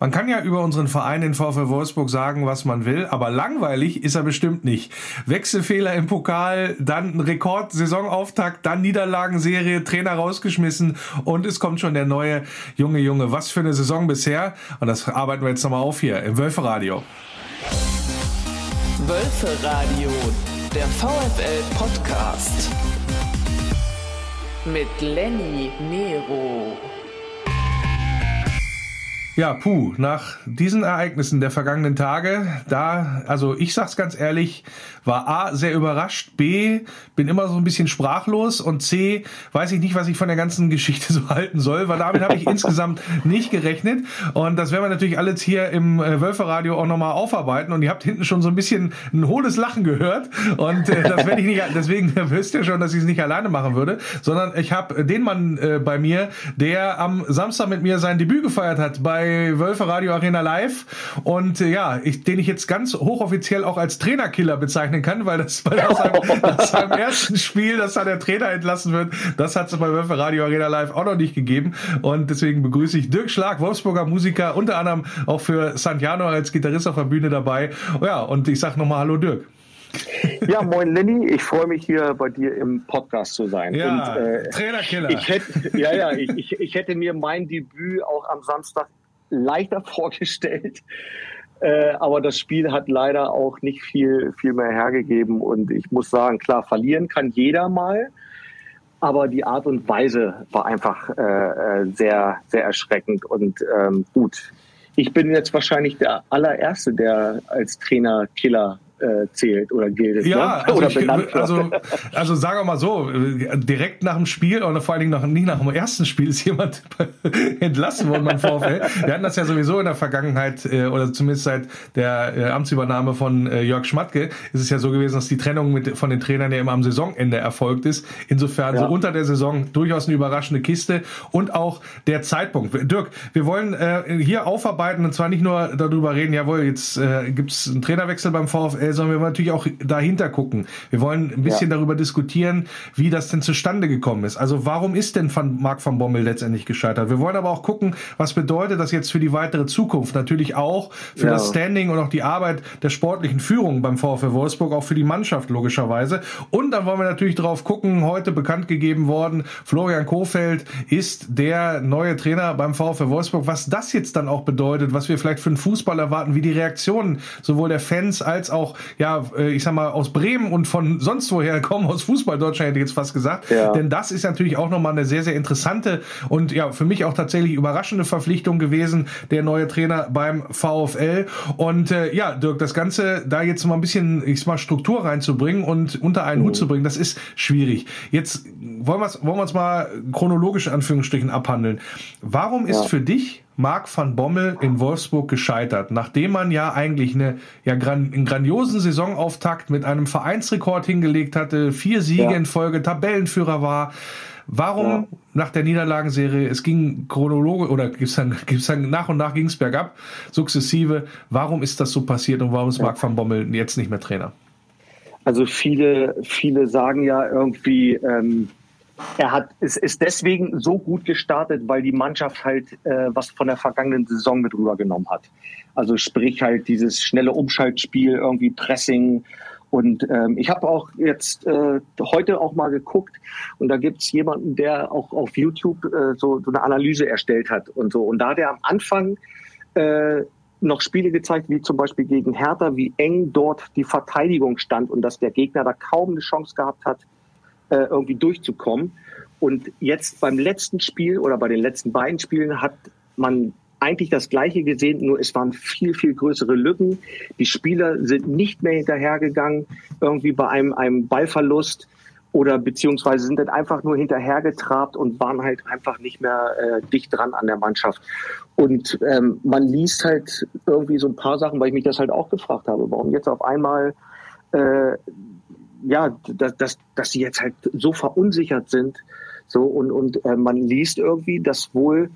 Man kann ja über unseren Verein in VfL Wolfsburg sagen, was man will, aber langweilig ist er bestimmt nicht. Wechselfehler im Pokal, dann Rekord-Saisonauftakt, dann Niederlagenserie, Trainer rausgeschmissen und es kommt schon der neue Junge Junge. Was für eine Saison bisher und das arbeiten wir jetzt nochmal auf hier im Wölferadio. Wölferadio, der VfL-Podcast mit Lenny Nero. Ja, puh, nach diesen Ereignissen der vergangenen Tage, da, also ich sag's ganz ehrlich, war A, sehr überrascht, B, bin immer so ein bisschen sprachlos und C, weiß ich nicht, was ich von der ganzen Geschichte so halten soll, weil damit habe ich insgesamt nicht gerechnet. Und das werden wir natürlich alles hier im äh, Wölferradio auch nochmal aufarbeiten. Und ihr habt hinten schon so ein bisschen ein hohles Lachen gehört. Und äh, das werde ich nicht, deswegen wisst ihr schon, dass ich es nicht alleine machen würde, sondern ich habe den Mann äh, bei mir, der am Samstag mit mir sein Debüt gefeiert hat bei Wölfe Radio Arena Live und äh, ja, ich, den ich jetzt ganz hochoffiziell auch als Trainerkiller bezeichne bezeichnen kann, weil das bei seinem ersten Spiel, dass da der Trainer entlassen wird, das hat es bei Wölfe Radio Arena Live auch noch nicht gegeben. Und deswegen begrüße ich Dirk Schlag, Wolfsburger Musiker, unter anderem auch für Santiano als Gitarrist auf der Bühne dabei. Ja, und ich sag nochmal Hallo Dirk. Ja, moin Lenny, ich freue mich hier bei dir im Podcast zu sein. Ja, und, äh, Trainerkiller. Ich hätte, ja, ja, ich, ich, ich hätte mir mein Debüt auch am Samstag leichter vorgestellt. Äh, aber das Spiel hat leider auch nicht viel, viel mehr hergegeben. Und ich muss sagen, klar, verlieren kann jeder mal. Aber die Art und Weise war einfach äh, äh sehr, sehr erschreckend und ähm, gut. Ich bin jetzt wahrscheinlich der allererste, der als Trainer Killer äh, zählt oder gilt. Ja, ne? also, oder ich, also, also sagen wir mal so, direkt nach dem Spiel oder vor allen Dingen nach, nicht nach dem ersten Spiel ist jemand entlassen worden beim VfL. Wir hatten das ja sowieso in der Vergangenheit äh, oder zumindest seit der äh, Amtsübernahme von äh, Jörg Schmatke ist es ja so gewesen, dass die Trennung mit, von den Trainern ja immer am Saisonende erfolgt ist. Insofern ja. so unter der Saison durchaus eine überraschende Kiste und auch der Zeitpunkt. Dirk, wir wollen äh, hier aufarbeiten und zwar nicht nur darüber reden, jawohl, jetzt äh, gibt es einen Trainerwechsel beim VfL, äh, sondern wir wollen natürlich auch dahinter gucken. Wir wollen ein bisschen ja. darüber diskutieren, wie das denn zustande gekommen ist. Also warum ist denn von Marc van Bommel letztendlich gescheitert? Wir wollen aber auch gucken, was bedeutet das jetzt für die weitere Zukunft? Natürlich auch für ja. das Standing und auch die Arbeit der sportlichen Führung beim VfL Wolfsburg, auch für die Mannschaft logischerweise. Und dann wollen wir natürlich drauf gucken, heute bekannt gegeben worden, Florian Kofeld ist der neue Trainer beim VfL Wolfsburg. Was das jetzt dann auch bedeutet, was wir vielleicht für den Fußball erwarten, wie die Reaktionen sowohl der Fans als auch ja, äh, ich sag mal, aus Bremen und von sonst woher kommen, aus Fußball Deutschland hätte ich jetzt fast gesagt. Ja. Denn das ist natürlich auch nochmal eine sehr, sehr interessante und ja, für mich auch tatsächlich überraschende Verpflichtung gewesen, der neue Trainer beim VfL. Und äh, ja, Dirk, das Ganze da jetzt mal ein bisschen, ich sag mal, Struktur reinzubringen und unter einen mhm. Hut zu bringen, das ist schwierig. Jetzt wollen wir es wollen wir's mal chronologisch in Anführungsstrichen abhandeln. Warum ist ja. für dich Marc van Bommel in Wolfsburg gescheitert, nachdem man ja eigentlich eine, ja, gran, einen grandiosen Saisonauftakt mit einem Vereinsrekord hingelegt hatte, vier Siege ja. in Folge, Tabellenführer war. Warum ja. nach der Niederlagenserie, es ging chronologisch oder gibt's dann, gibt's dann nach und nach ging es bergab, sukzessive. Warum ist das so passiert und warum ist ja. Marc van Bommel jetzt nicht mehr Trainer? Also viele, viele sagen ja irgendwie, ähm, er hat, es ist deswegen so gut gestartet, weil die Mannschaft halt äh, was von der vergangenen Saison mit rübergenommen hat. Also sprich halt dieses schnelle Umschaltspiel, irgendwie Pressing. Und ähm, ich habe auch jetzt äh, heute auch mal geguckt und da gibt's jemanden, der auch auf YouTube äh, so, so eine Analyse erstellt hat und so. Und da hat er am Anfang äh, noch Spiele gezeigt, wie zum Beispiel gegen Hertha, wie eng dort die Verteidigung stand und dass der Gegner da kaum eine Chance gehabt hat, äh, irgendwie durchzukommen. Und jetzt beim letzten Spiel oder bei den letzten beiden Spielen hat man eigentlich das Gleiche gesehen, nur es waren viel, viel größere Lücken. Die Spieler sind nicht mehr hinterhergegangen, irgendwie bei einem, einem Ballverlust oder beziehungsweise sind dann einfach nur hinterhergetrabt und waren halt einfach nicht mehr äh, dicht dran an der Mannschaft. Und ähm, man liest halt irgendwie so ein paar Sachen, weil ich mich das halt auch gefragt habe, warum jetzt auf einmal äh, ja, dass, dass, dass sie jetzt halt so verunsichert sind. So, und, und äh, man liest irgendwie, dass wohl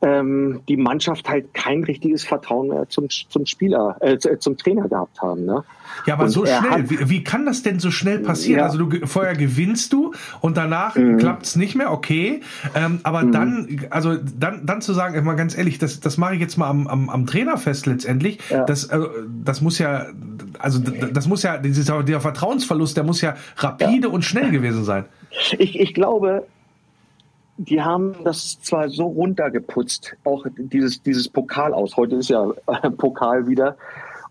ähm, die Mannschaft halt kein richtiges Vertrauen mehr zum, zum Spieler, äh, zum Trainer gehabt haben. Ne? Ja, aber und so schnell. Hat, wie, wie, kann das denn so schnell passieren? Ja. Also du vorher gewinnst du und danach mhm. klappt's nicht mehr, okay. Ähm, aber mhm. dann, also dann, dann zu sagen, mal ganz ehrlich, das, das mache ich jetzt mal am, am, am Trainer fest letztendlich. Ja. Das, äh, das muss ja, also das muss ja, dieser, der Vertrauensverlust, der muss ja rapide ja. und schnell gewesen sein. Ich, ich glaube, die haben das zwar so runtergeputzt, auch dieses, dieses Pokal aus. Heute ist ja Pokal wieder.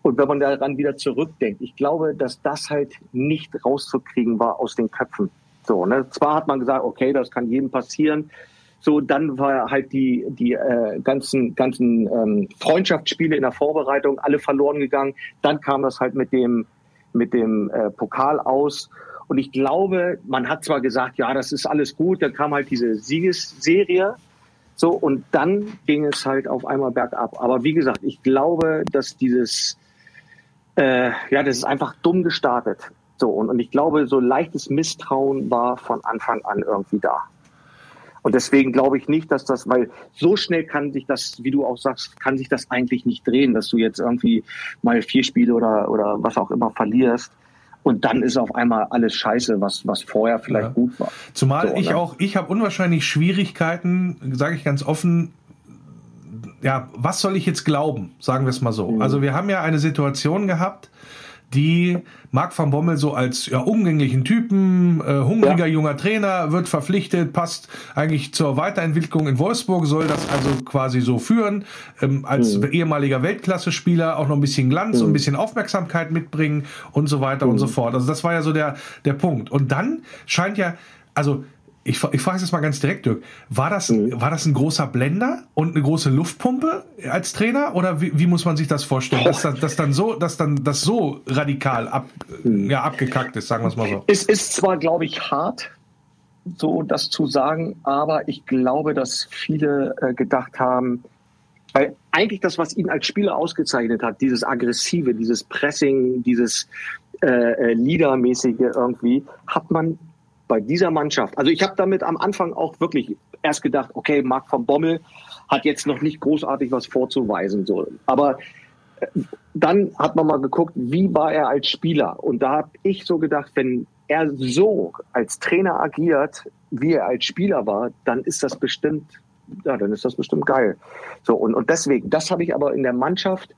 Und wenn man daran wieder zurückdenkt, ich glaube, dass das halt nicht rauszukriegen war aus den Köpfen. So, ne? Zwar hat man gesagt, okay, das kann jedem passieren. So, dann war halt die, die äh, ganzen, ganzen ähm, Freundschaftsspiele in der Vorbereitung alle verloren gegangen. Dann kam das halt mit dem, mit dem äh, Pokal aus. Und ich glaube, man hat zwar gesagt, ja, das ist alles gut, dann kam halt diese Siegesserie. So, und dann ging es halt auf einmal bergab. Aber wie gesagt, ich glaube, dass dieses, äh, ja, das ist einfach dumm gestartet. So, und, und ich glaube, so leichtes Misstrauen war von Anfang an irgendwie da. Und deswegen glaube ich nicht, dass das, weil so schnell kann sich das, wie du auch sagst, kann sich das eigentlich nicht drehen, dass du jetzt irgendwie mal vier Spiele oder, oder was auch immer verlierst. Und dann ist auf einmal alles scheiße, was, was vorher vielleicht ja. gut war. Zumal so, ich ne? auch, ich habe unwahrscheinlich Schwierigkeiten, sage ich ganz offen, ja, was soll ich jetzt glauben? Sagen wir es mal so. Mhm. Also wir haben ja eine Situation gehabt, die Marc van Bommel so als ja, umgänglichen Typen, äh, hungriger ja. junger Trainer, wird verpflichtet, passt eigentlich zur Weiterentwicklung in Wolfsburg, soll das also quasi so führen, ähm, als mhm. ehemaliger Weltklasse-Spieler auch noch ein bisschen Glanz mhm. und ein bisschen Aufmerksamkeit mitbringen und so weiter mhm. und so fort. Also das war ja so der, der Punkt. Und dann scheint ja, also ich, ich frage es jetzt mal ganz direkt, Dirk. War das, mhm. war das ein großer Blender und eine große Luftpumpe als Trainer? Oder wie, wie muss man sich das vorstellen? Dass, dass, dass dann so, dass dann das so radikal ab, mhm. ja, abgekackt ist, sagen wir es mal so. Es ist zwar, glaube ich, hart, so das zu sagen, aber ich glaube, dass viele äh, gedacht haben, weil eigentlich das, was ihn als Spieler ausgezeichnet hat, dieses Aggressive, dieses Pressing, dieses äh, äh Leadermäßige irgendwie, hat man bei dieser Mannschaft, also ich habe damit am Anfang auch wirklich erst gedacht, okay, Marc von Bommel hat jetzt noch nicht großartig was vorzuweisen. So. Aber äh, dann hat man mal geguckt, wie war er als Spieler. Und da habe ich so gedacht, wenn er so als Trainer agiert, wie er als Spieler war, dann ist das bestimmt, ja, dann ist das bestimmt geil. So, und, und deswegen, das habe ich aber in der Mannschaft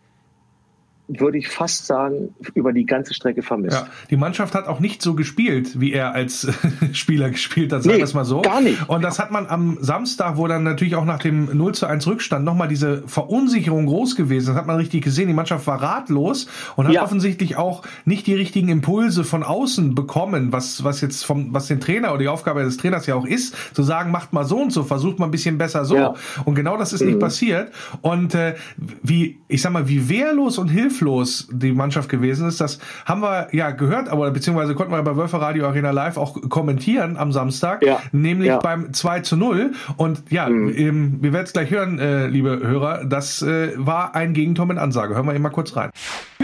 würde ich fast sagen, über die ganze Strecke vermisst. Ja, die Mannschaft hat auch nicht so gespielt, wie er als Spieler gespielt hat, sagen nee, wir es mal so. Gar nicht. Und das hat man am Samstag, wo dann natürlich auch nach dem 0 zu 1 Rückstand nochmal diese Verunsicherung groß gewesen. Das hat man richtig gesehen. Die Mannschaft war ratlos und hat ja. offensichtlich auch nicht die richtigen Impulse von außen bekommen, was, was jetzt vom, was den Trainer oder die Aufgabe des Trainers ja auch ist, zu sagen, macht mal so und so, versucht mal ein bisschen besser so. Ja. Und genau das ist mhm. nicht passiert. Und äh, wie, ich sag mal, wie wehrlos und hilflos hilflos die Mannschaft gewesen ist. Das haben wir ja gehört, aber beziehungsweise konnten wir bei Wölfer Radio Arena Live auch kommentieren am Samstag, ja. nämlich ja. beim 2 zu 0. Und ja, mhm. ähm, wir werden es gleich hören, äh, liebe Hörer, das äh, war ein Gegentor mit Ansage. Hören wir eben mal kurz rein.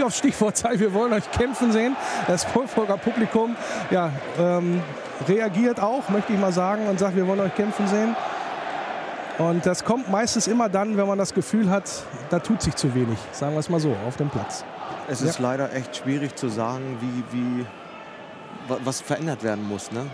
Auf Stichwortzeit, wir wollen euch kämpfen sehen. Das Wolfsburger Publikum ja, ähm, reagiert auch, möchte ich mal sagen, und sagt, wir wollen euch kämpfen sehen. Und das kommt meistens immer dann, wenn man das Gefühl hat, da tut sich zu wenig, sagen wir es mal so, auf dem Platz. Es ist ja. leider echt schwierig zu sagen, wie, wie was verändert werden muss. Ne?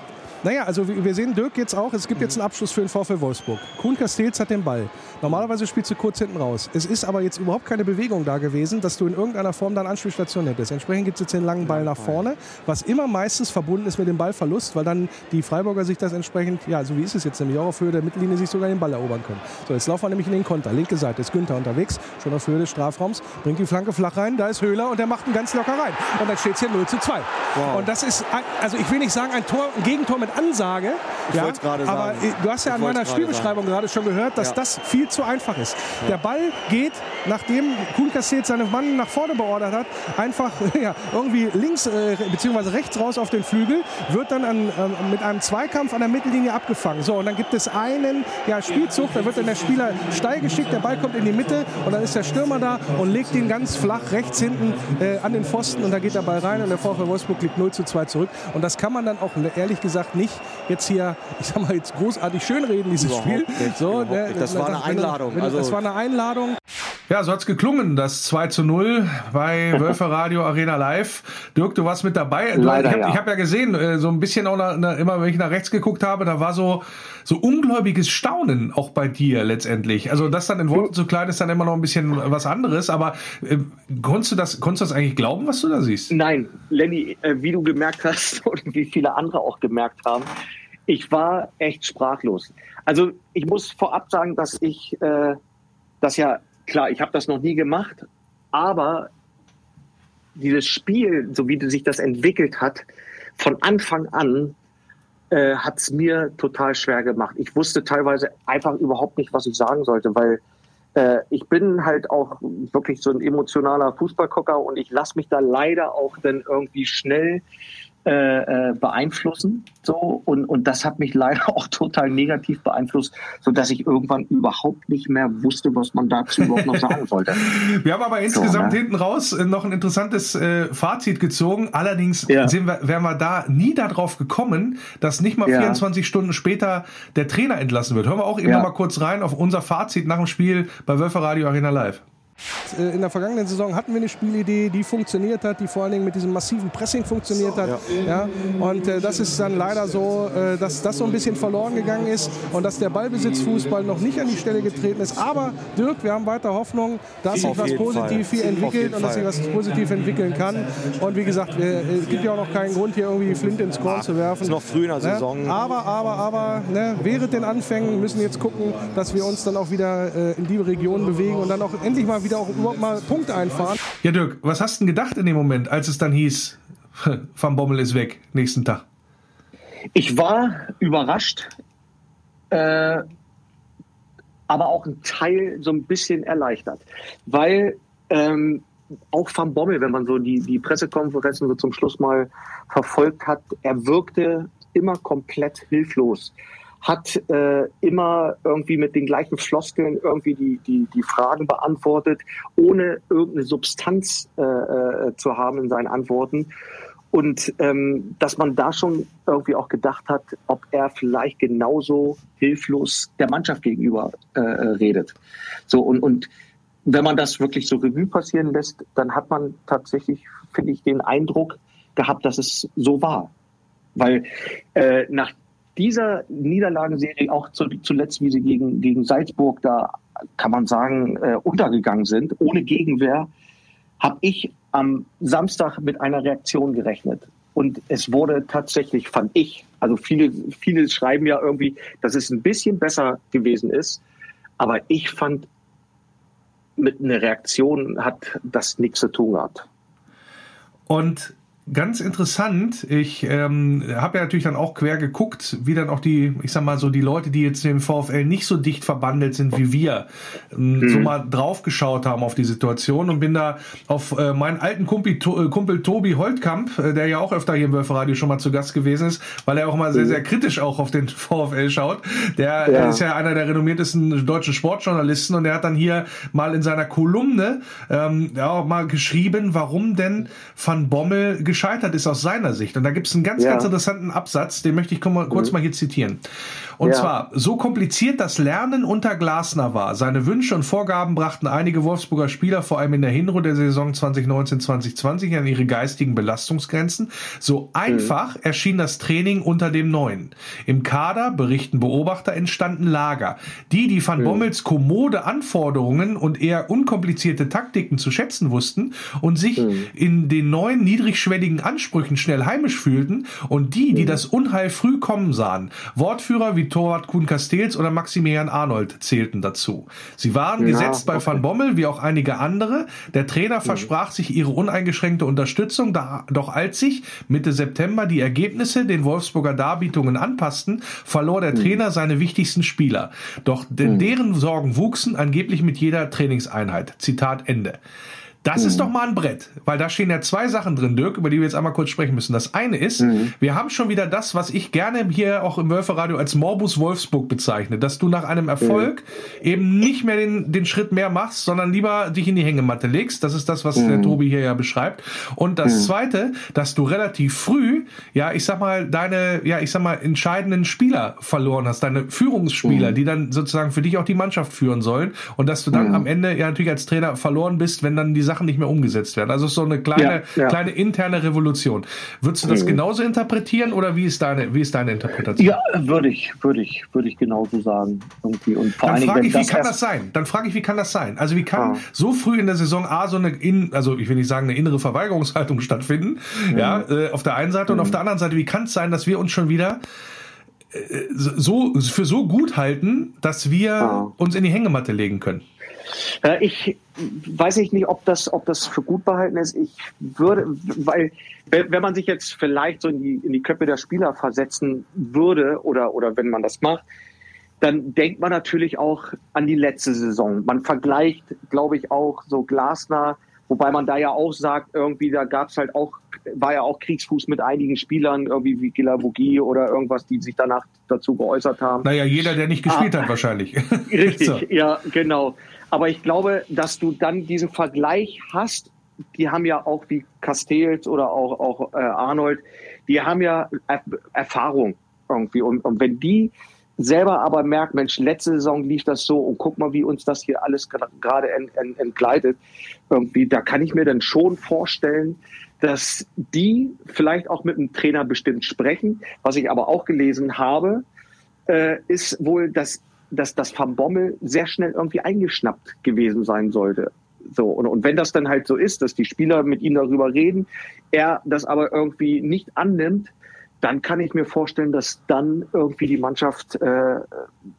Naja, also wir sehen Dirk jetzt auch, es gibt jetzt einen Abschluss für den VfL Wolfsburg. Kuhn Castells hat den Ball. Normalerweise spielst du kurz hinten raus. Es ist aber jetzt überhaupt keine Bewegung da gewesen, dass du in irgendeiner Form dann Anspielstation hättest. Entsprechend gibt es jetzt den langen Ball nach vorne, was immer meistens verbunden ist mit dem Ballverlust, weil dann die Freiburger sich das entsprechend, ja, so wie ist es jetzt nämlich auch auf Höhe der Mittellinie, sich sogar den Ball erobern können. So, jetzt laufen wir nämlich in den Konter. Linke Seite ist Günther unterwegs, schon auf Höhe des Strafraums, bringt die Flanke flach rein, da ist Höhler und der macht ihn ganz locker rein. Und dann steht es hier 0 zu 2. Wow. Und das ist, also ich will nicht sagen ein, Tor, ein Gegentor mit Ansage, ich ja, gerade sagen. Aber du hast ja ich an meiner Spielbeschreibung gerade schon gehört, dass ja. das viel zu einfach ist. Ja. Der Ball geht, nachdem Kuhn Castells seine Mann nach vorne beordert hat, einfach ja, irgendwie links äh, bzw. rechts raus auf den Flügel, wird dann an, äh, mit einem Zweikampf an der Mittellinie abgefangen. So, und dann gibt es einen ja, Spielzug, da wird dann der Spieler steil geschickt, der Ball kommt in die Mitte und dann ist der Stürmer da und legt ihn ganz flach rechts hinten äh, an den Pfosten und da geht der Ball rein und der VfL Wolfsburg liegt 0 zu 2 zurück. Und das kann man dann auch ehrlich gesagt nicht nicht jetzt hier, ich sag mal, jetzt großartig schönreden, dieses Überhaupt Spiel. nicht, so, ne, nicht. Das war eine Einladung. Also- das war eine Einladung. Ja, so hat's geklungen, das 2 zu 0 bei Wölfe Radio Arena Live. Dirk, du warst mit dabei. Du, Leider, ich habe ja. hab ja gesehen, äh, so ein bisschen auch nach, nach, immer, wenn ich nach rechts geguckt habe, da war so, so ungläubiges Staunen auch bei dir letztendlich. Also das dann in Worten zu klein ist dann immer noch ein bisschen was anderes, aber äh, konntest du das, konntest du das eigentlich glauben, was du da siehst? Nein, Lenny, äh, wie du gemerkt hast und wie viele andere auch gemerkt haben, ich war echt sprachlos. Also ich muss vorab sagen, dass ich äh, das ja, klar, ich habe das noch nie gemacht, aber dieses Spiel, so wie sich das entwickelt hat, von Anfang an äh, hat es mir total schwer gemacht. Ich wusste teilweise einfach überhaupt nicht, was ich sagen sollte, weil äh, ich bin halt auch wirklich so ein emotionaler Fußballgucker und ich lasse mich da leider auch dann irgendwie schnell äh, äh, beeinflussen. So und, und das hat mich leider auch total negativ beeinflusst, so dass ich irgendwann überhaupt nicht mehr wusste, was man dazu überhaupt noch sagen sollte. Wir haben aber insgesamt ne? hinten raus äh, noch ein interessantes äh, Fazit gezogen. Allerdings Ja. sind wir, wären wir da nie darauf gekommen, dass nicht mal Ja. 24 Stunden später der Trainer entlassen wird. Hören wir auch eben Ja. noch mal kurz rein auf unser Fazit nach dem Spiel bei Wölfe Radio Arena Live. Äh, In der vergangenen Saison hatten wir eine Spielidee, die funktioniert hat, die vor allen Dingen mit diesem massiven Pressing funktioniert hat. Ja. Und äh, das ist dann leider so, äh, dass das so ein bisschen verloren gegangen ist und dass der Ballbesitzfußball noch nicht an die Stelle getreten ist. Aber Dirk, wir haben weiter Hoffnung, dass sich was positiv hier entwickelt und dass sich was positiv entwickeln kann. Und wie gesagt, äh, es gibt ja auch noch keinen Grund, hier irgendwie die Flinte ins Korn zu werfen. ist noch früh in der Saison. Aber, aber, aber, ne, während den Anfängen müssen wir jetzt gucken, dass wir uns dann auch wieder äh, in die Region bewegen und dann auch endlich mal wieder auch überhaupt mal Punkte einfahren. Ja, Dirk, was hast du denn gedacht in dem Moment, als es dann hieß, Van Bommel ist weg, nächsten Tag? Ich war überrascht, äh, aber auch ein Teil so ein bisschen erleichtert, weil ähm, auch Van Bommel, wenn man so die, die Pressekonferenzen so zum Schluss mal verfolgt hat, er wirkte immer komplett hilflos, hat äh, immer irgendwie mit den gleichen Floskeln irgendwie die, die, die Fragen beantwortet, ohne irgendeine Substanz äh, äh, zu haben in seinen Antworten. Und ähm, dass man da schon irgendwie auch gedacht hat, ob er vielleicht genauso hilflos der Mannschaft gegenüber äh, redet. So und, und wenn man das wirklich so Revue passieren lässt, dann hat man tatsächlich, finde ich, den Eindruck gehabt, dass es so war. Weil äh, nach dieser Niederlagenserie, auch zu, zuletzt, wie sie gegen, gegen Salzburg da, kann man sagen, äh, untergegangen sind, ohne Gegenwehr, habe ich am Samstag mit einer Reaktion gerechnet. Und es wurde tatsächlich, fand ich, also viele, viele schreiben ja irgendwie, dass es ein bisschen besser gewesen ist. Aber ich fand, mit einer Reaktion hat das nichts zu tun gehabt. Und ganz interessant, ich ähm, habe ja natürlich dann auch quer geguckt, wie dann auch die, ich sag mal so, die Leute, die jetzt im VfL nicht so dicht verbandelt sind wie wir, ähm, so mal drauf geschaut haben auf die Situation und bin da auf äh, meinen alten Kumpel, to, äh, Kumpel Tobi Holtkamp, äh, der ja auch öfter hier im Wölferadio schon mal zu Gast gewesen ist, weil er auch mal sehr, sehr kritisch auch auf den VfL schaut. Der Ja. ist ja einer der renommiertesten deutschen Sportjournalisten und der hat dann hier mal in seiner Kolumne ähm, ja, auch mal geschrieben, warum denn Van Bommel gescheitert ist aus seiner Sicht. Und da gibt es einen ganz, Ja. ganz interessanten Absatz, den möchte ich kurz mal- kurz mal hier zitieren. Und Ja. zwar, so kompliziert das Lernen unter Glasner war, seine Wünsche und Vorgaben brachten einige Wolfsburger Spieler vor allem in der Hinrunde der Saison 2019-2020 an ihre geistigen Belastungsgrenzen. So einfach erschien das Training unter dem Neuen. Im Kader, berichten Beobachter, entstanden Lager. Die, die Van Bommels kommode Anforderungen und eher unkomplizierte Taktiken zu schätzen wussten und sich in den neuen niedrigschwelligen Ansprüchen schnell heimisch fühlten und die, die das Unheil früh kommen sahen. Wortführer wie Torwart Kuhn Castells oder Maximilian Arnold zählten dazu. Sie waren Ja, gesetzt bei okay. Van Bommel wie auch einige andere. Der Trainer versprach sich ihre uneingeschränkte Unterstützung, da, doch als sich Mitte September die Ergebnisse den Wolfsburger Darbietungen anpassten, verlor der Trainer seine wichtigsten Spieler. Doch de- deren Sorgen wuchsen angeblich mit jeder Trainingseinheit. Zitat Ende. Das mhm. ist doch mal ein Brett, weil da stehen ja zwei Sachen drin, Dirk, über die wir jetzt einmal kurz sprechen müssen. Das eine ist, mhm. wir haben schon wieder das, was ich gerne hier auch im Wölferadio als Morbus Wolfsburg bezeichne, dass du nach einem Erfolg mhm. eben nicht mehr den, den Schritt mehr machst, sondern lieber dich in die Hängematte legst. Das ist das, was der mhm. Tobi hier ja beschreibt. Und das mhm. zweite, dass du relativ früh, ja, ich sag mal, deine, ja, ich sag mal, entscheidenden Spieler verloren hast, deine Führungsspieler, mhm. die dann sozusagen für dich auch die Mannschaft führen sollen und dass du dann am Ende ja natürlich als Trainer verloren bist, wenn dann die Sachen nicht mehr umgesetzt werden. Also es ist so eine kleine, ja, ja. kleine interne Revolution. Würdest du das mhm. genauso interpretieren oder wie ist deine, wie ist deine Interpretation? Ja, würde ich, würde ich, würde ich genauso sagen. Irgendwie. Und vor Dann frage ich, wie kann das sein? Dann frage ich, wie kann das sein? Also wie kann ah. so früh in der Saison A so eine, in, also ich will nicht sagen, eine innere Verweigerungshaltung stattfinden, mhm. ja, äh, auf der einen Seite mhm. und auf der anderen Seite, wie kann es sein, dass wir uns schon wieder äh, so für so gut halten, dass wir uns in die Hängematte legen können? Äh, ich weiß ich nicht, ob das, ob das für gut behalten ist. Ich würde, weil wenn man sich jetzt vielleicht so in die, in die Köpfe der Spieler versetzen würde oder, oder wenn man das macht, dann denkt man natürlich auch an die letzte Saison. Man vergleicht, glaube ich, auch so Glasner, wobei man da ja auch sagt, irgendwie, da gab es halt auch, war ja auch Kriegsfuß mit einigen Spielern, irgendwie wie Gilavogi oder irgendwas, die sich danach dazu geäußert haben. Naja, jeder, der nicht gespielt ah, hat, wahrscheinlich. Richtig, so. ja, genau. Aber ich glaube, dass du dann diesen Vergleich hast. Die haben ja auch wie Castells oder auch, auch äh, Arnold, die haben ja er Erfahrung irgendwie. Und, und wenn die selber aber merken, Mensch, letzte Saison lief das so und guck mal, wie uns das hier alles gerade ent, ent, entgleitet. Irgendwie, da kann ich mir dann schon vorstellen, dass die vielleicht auch mit dem Trainer bestimmt sprechen. Was ich aber auch gelesen habe, äh, ist wohl, dass dass das Van Bommel sehr schnell irgendwie eingeschnappt gewesen sein sollte. So, und, und wenn das dann halt so ist, dass die Spieler mit ihm darüber reden, er das aber irgendwie nicht annimmt, dann kann ich mir vorstellen, dass dann irgendwie die Mannschaft äh,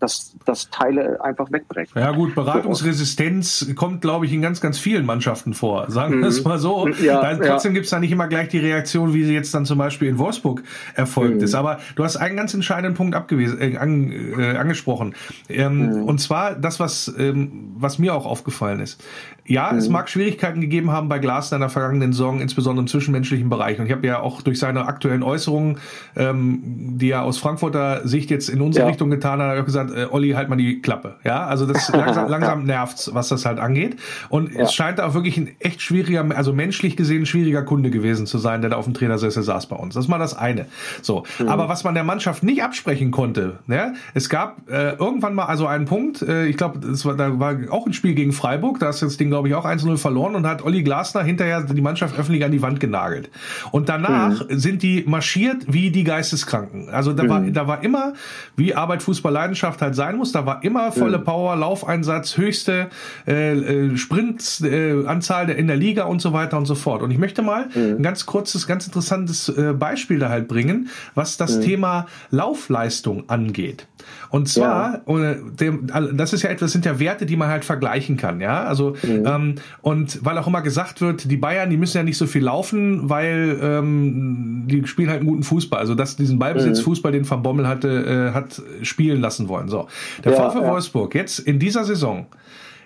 das, das Teile einfach wegbrechen. Ja gut, Beratungsresistenz kommt, glaube ich, in ganz, ganz vielen Mannschaften vor. Sagen wir es mhm. mal so. Ja, da, trotzdem ja. gibt es da nicht immer gleich die Reaktion, wie sie jetzt dann zum Beispiel in Wolfsburg erfolgt mhm. ist. Aber du hast einen ganz entscheidenden Punkt abgewiesen, äh, an, äh, angesprochen. Ähm, mhm. Und zwar das, was, ähm, was mir auch aufgefallen ist. Ja, mhm. es mag Schwierigkeiten gegeben haben bei Glasner in der vergangenen Saison, insbesondere im zwischenmenschlichen Bereich. Und ich habe ja auch durch seine aktuellen Äußerungen, ähm, die er aus Frankfurter Sicht jetzt in unsere ja. Richtung getan hat, auch gesagt, äh, Olli, halt mal die Klappe. Ja, also das langsam, langsam nervt's, was das halt angeht. Und ja. es scheint auch wirklich ein echt schwieriger, also menschlich gesehen schwieriger Kunde gewesen zu sein, der da auf dem Trainersessel saß bei uns. Das ist mal das eine. So, mhm. aber was man der Mannschaft nicht absprechen konnte, ne? es gab äh, irgendwann mal also einen Punkt, äh, ich glaube, war, da war auch ein Spiel gegen Freiburg, da ist das Ding glaube ich, auch 1-0 verloren und hat Olli Glasner hinterher die Mannschaft öffentlich an die Wand genagelt. Und danach mhm. sind die marschiert wie die Geisteskranken. Also da mhm. war, da war immer, wie Arbeit, Fußball, Leidenschaft halt sein muss, da war immer volle mhm. Power, Laufeinsatz, höchste äh, äh, Sprintanzahl äh, in der Liga und so weiter und so fort. Und ich möchte mal mhm. ein ganz kurzes, ganz interessantes äh, Beispiel da halt bringen, was das mhm. Thema Laufleistung angeht. Und zwar, ja. das ist ja etwas, sind ja Werte, die man halt vergleichen kann, ja. Also mhm. ähm, und weil auch immer gesagt wird, die Bayern, die müssen ja nicht so viel laufen, weil ähm, die spielen halt einen guten Fußball. Also dass diesen Ballbesitzfußball, mhm. den Van Bommel hatte, äh, hat spielen lassen wollen. So, der ja, VfL ja. Wolfsburg jetzt in dieser Saison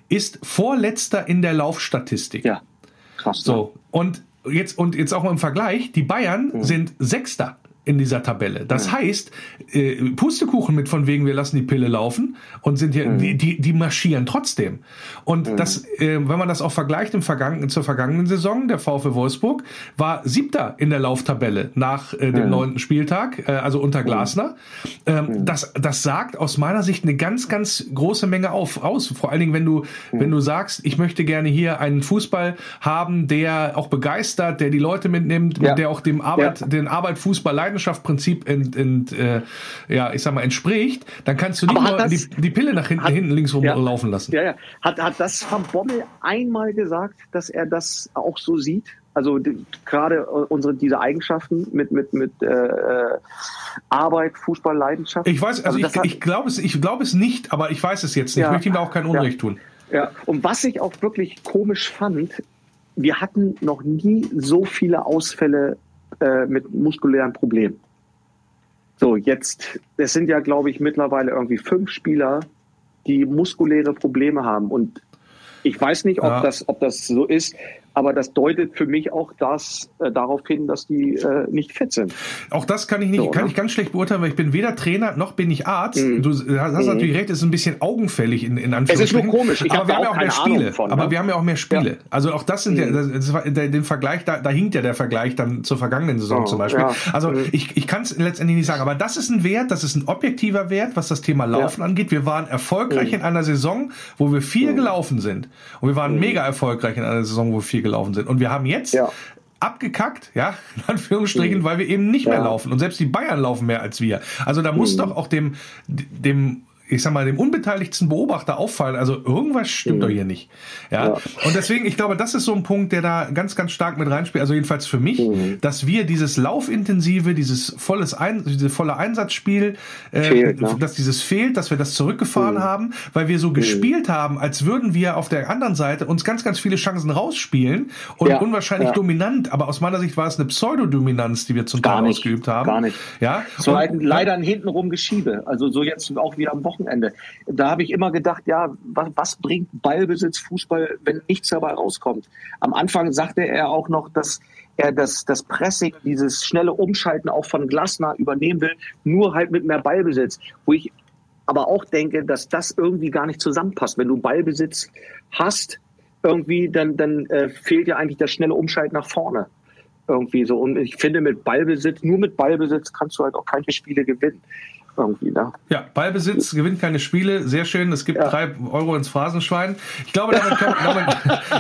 ist vorletzter in der Laufstatistik. Ja, krass. So ne? und jetzt und jetzt auch mal im Vergleich, die Bayern mhm. sind Sechster in dieser Tabelle. Das mhm. heißt, äh, Pustekuchen mit von wegen, wir lassen die Pille laufen und sind hier, mhm. die, die, die marschieren trotzdem. Und mhm. das, äh, wenn man das auch vergleicht im vergangenen, zur vergangenen Saison, der VfL Wolfsburg war siebter in der Lauftabelle nach äh, dem neunten Spieltag, äh, also unter. Glasner. Ähm, das, das sagt aus meiner Sicht eine ganz, ganz große Menge auf, aus. Vor allen Dingen, wenn du, wenn du sagst, ich möchte gerne hier einen Fußball haben, der auch begeistert, der die Leute mitnimmt, ja. der auch dem Arbeit, ja. den Arbeit Fußball leiden Leidenschaftsprinzip ent, ent, äh, ja, ich sag mal, entspricht, dann kannst du nicht nur das, die, die, Pille nach hinten, hat, hinten links rum ja, laufen lassen. Ja, ja. Hat, hat das Van Bommel einmal gesagt, dass er das auch so sieht? Also die, gerade unsere diese Eigenschaften mit mit mit äh, äh Arbeit, Fußball, Leidenschaft. Ich weiß, also, also ich, ich glaube es, ich glaube es nicht, aber ich weiß es jetzt nicht. Ja, ich möchte ihm da auch kein Unrecht ja, tun. Ja. Und was ich auch wirklich komisch fand, wir hatten noch nie so viele Ausfälle äh, mit muskulären Problemen. So, jetzt, es sind ja, glaube ich, mittlerweile irgendwie fünf Spieler, die muskuläre Probleme haben. Und ich weiß nicht, ob, ja. das, ob das so ist, aber das deutet für mich auch das äh, darauf hin, dass die äh, nicht fit sind. Auch das kann ich nicht, so, kann ne? ich ganz schlecht beurteilen, weil ich bin weder Trainer noch bin ich Arzt. Mhm. Du hast mhm. natürlich recht, es ist ein bisschen augenfällig in, in Anführungsstrichen. Es ist nur komisch. Ich aber wir haben ja auch mehr Spiele. Von, ne? Aber wir haben ja auch mehr Spiele. Ja. Also auch das sind mhm. ja, das, das, den Vergleich, da, da hinkt ja der Vergleich dann zur vergangenen Saison oh, zum Beispiel. Ja. Also mhm. ich, ich kann es letztendlich nicht sagen, aber das ist ein Wert, das ist ein objektiver Wert, was das Thema Laufen ja. angeht. Wir waren erfolgreich mhm. in einer Saison, wo wir viel mhm. gelaufen sind. Und wir waren mega erfolgreich in einer Saison, wo wir viel gelaufen sind. Und wir haben jetzt ja. abgekackt, ja, in Anführungsstrichen, mhm. weil wir eben nicht ja. mehr laufen. Und selbst die Bayern laufen mehr als wir. Also da muss mhm. doch auch dem, dem ich sag mal, dem unbeteiligten Beobachter auffallen, also irgendwas stimmt mhm. doch hier nicht. Ja? ja? Und deswegen, ich glaube, das ist so ein Punkt, der da ganz, ganz stark mit reinspielt, also jedenfalls für mich, mhm. dass wir dieses laufintensive, dieses volles Ein dieses volle Einsatzspiel, äh, fehlt, ne? dass dieses fehlt, dass wir das zurückgefahren mhm. haben, weil wir so mhm. gespielt haben, als würden wir auf der anderen Seite uns ganz, ganz viele Chancen rausspielen und ja. unwahrscheinlich ja. dominant, aber aus meiner Sicht war es eine Pseudodominanz, die wir zum Teil ausgeübt haben. Gar nicht. Ja? So und, leider ein hintenrum Geschiebe, also so jetzt auch wieder am Wochenende Wochenende. Da habe ich immer gedacht, ja, was, was bringt Ballbesitz Fußball, wenn nichts dabei rauskommt? Am Anfang sagte er auch noch, dass er das, das Pressing, dieses schnelle Umschalten auch von Glasner übernehmen will, nur halt mit mehr Ballbesitz, wo ich aber auch denke, dass das irgendwie gar nicht zusammenpasst. Wenn du Ballbesitz hast, irgendwie, dann, dann äh, fehlt ja eigentlich das schnelle Umschalten nach vorne. Irgendwie so. Und ich finde, mit Ballbesitz, nur mit Ballbesitz kannst du halt auch keine Spiele gewinnen irgendwie. Ne? Ja, Ballbesitz gewinnt keine Spiele. Sehr schön. Es gibt ja. drei Euro ins Phrasenschwein. Ich glaube, damit können, damit,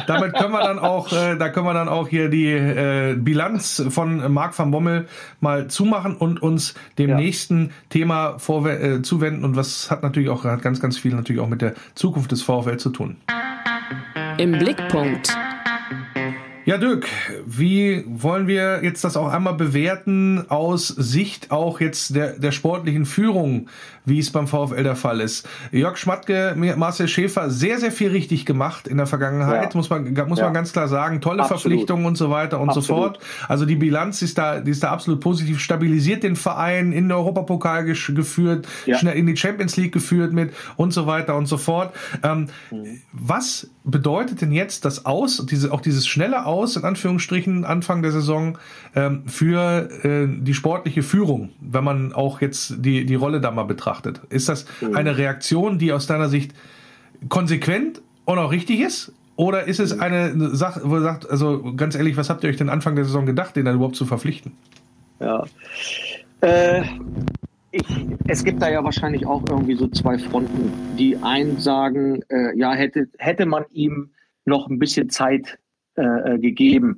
damit können wir dann auch, äh, da können wir dann auch hier die äh, Bilanz von Marc van Bommel mal zumachen und uns dem ja. nächsten Thema äh, zuwenden. Und was hat natürlich auch hat ganz, ganz viel natürlich auch mit der Zukunft des VfL zu tun. Im Blickpunkt. Ja, Dirk, wie wollen wir jetzt das auch einmal bewerten aus Sicht auch jetzt der, der sportlichen Führung, wie es beim VfL der Fall ist? Jörg Schmatke, Marcel Schäfer, sehr, sehr viel richtig gemacht in der Vergangenheit, ja. muss man, muss ja. man ganz klar sagen. Tolle absolut. Verpflichtungen und so weiter und absolut. so fort. Also die Bilanz ist da, die ist da absolut positiv, stabilisiert den Verein, in den Europapokal geführt, ja. schnell in die Champions League geführt mit und so weiter und so fort. Ähm, mhm. Was bedeutet denn jetzt das Aus, diese, auch dieses schnelle Aus, in Anführungsstrichen, Anfang der Saison, ähm, für äh, die sportliche Führung, wenn man auch jetzt die, die Rolle da mal betrachtet? Ist das mhm. eine Reaktion, die aus deiner Sicht konsequent und auch richtig ist? Oder ist es eine Sache, wo ihr sagt, also ganz ehrlich, was habt ihr euch denn Anfang der Saison gedacht, den dann überhaupt zu verpflichten? Ja. Äh, ich, es gibt da ja wahrscheinlich auch irgendwie so zwei Fronten. Die einen sagen, äh, ja, hätte, hätte man ihm noch ein bisschen Zeit äh, äh, gegeben.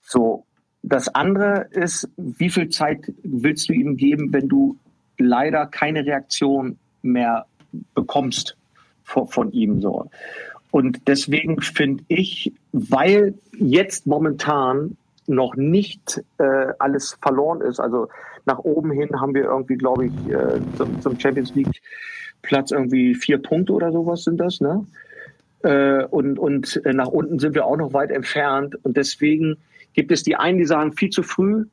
So. Das andere ist, wie viel Zeit willst du ihm geben, wenn du leider keine Reaktion mehr bekommst von, von ihm so. Und deswegen finde ich, weil jetzt momentan noch nicht äh, alles verloren ist, also nach oben hin haben wir irgendwie, glaube ich, äh, zum, zum, Champions League Platz irgendwie vier Punkte oder sowas sind das, ne? Äh, und und äh, nach unten sind wir auch noch weit entfernt. Und deswegen gibt es die einen, die sagen viel zu früh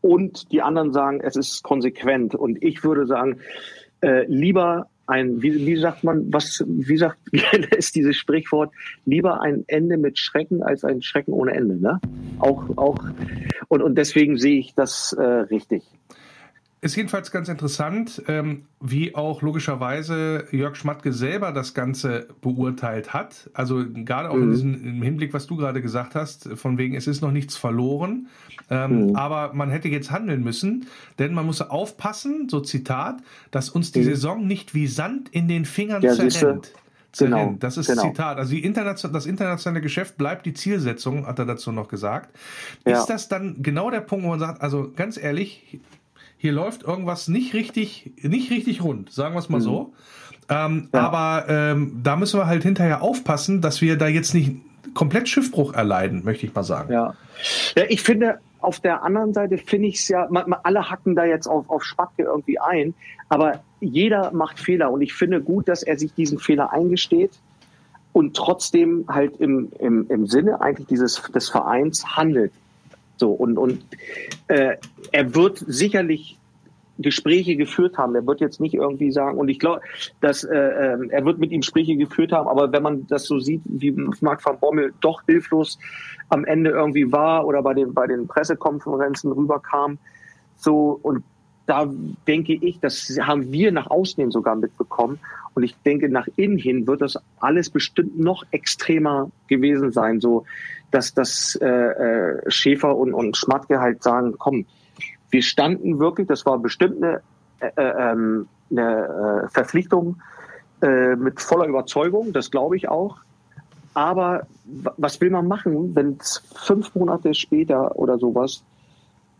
und die anderen sagen, es ist konsequent. Und ich würde sagen, äh, lieber ein, wie, wie sagt man, was, wie sagt, ist dieses Sprichwort, lieber ein Ende mit Schrecken als ein Schrecken ohne Ende, ne? Auch, auch, und, und deswegen sehe ich das äh, richtig. Ist jedenfalls ganz interessant, ähm, wie auch logischerweise Jörg Schmatke selber das Ganze beurteilt hat. Also gerade auch mhm. in diesem, im Hinblick, was du gerade gesagt hast, von wegen, es ist noch nichts verloren. Ähm, mhm. Aber man hätte jetzt handeln müssen, denn man muss aufpassen, so Zitat, dass uns die mhm. Saison nicht wie Sand in den Fingern ja, zerrennt. Genau, das ist genau. Zitat. Also internation das internationale Geschäft bleibt die Zielsetzung, hat er dazu noch gesagt. Ja. Ist das dann genau der Punkt, wo man sagt, also ganz ehrlich, hier läuft irgendwas nicht richtig, nicht richtig rund, sagen wir es mal mhm. so. Ähm, ja. Aber ähm, da müssen wir halt hinterher aufpassen, dass wir da jetzt nicht komplett Schiffbruch erleiden, möchte ich mal sagen. Ja, ja ich finde, auf der anderen Seite finde ich es ja, man, man, alle hacken da jetzt auf, auf Spacke irgendwie ein, aber jeder macht Fehler und ich finde gut, dass er sich diesen Fehler eingesteht und trotzdem halt im, im, im Sinne eigentlich dieses des Vereins handelt. So, und, und äh, er wird sicherlich Gespräche geführt haben. Er wird jetzt nicht irgendwie sagen, und ich glaube, dass äh, äh, er wird mit ihm Gespräche geführt haben, aber wenn man das so sieht, wie Marc van Bommel doch hilflos am Ende irgendwie war oder bei den, bei den Pressekonferenzen rüberkam, so und da denke ich, das haben wir nach außen hin sogar mitbekommen. Und ich denke, nach innen hin wird das alles bestimmt noch extremer gewesen sein, so dass das äh, äh, Schäfer und, und Schmatke halt sagen, komm, wir standen wirklich, das war bestimmt eine, äh, ähm, eine äh, Verpflichtung äh, mit voller Überzeugung, das glaube ich auch. Aber was will man machen, wenn es fünf Monate später oder sowas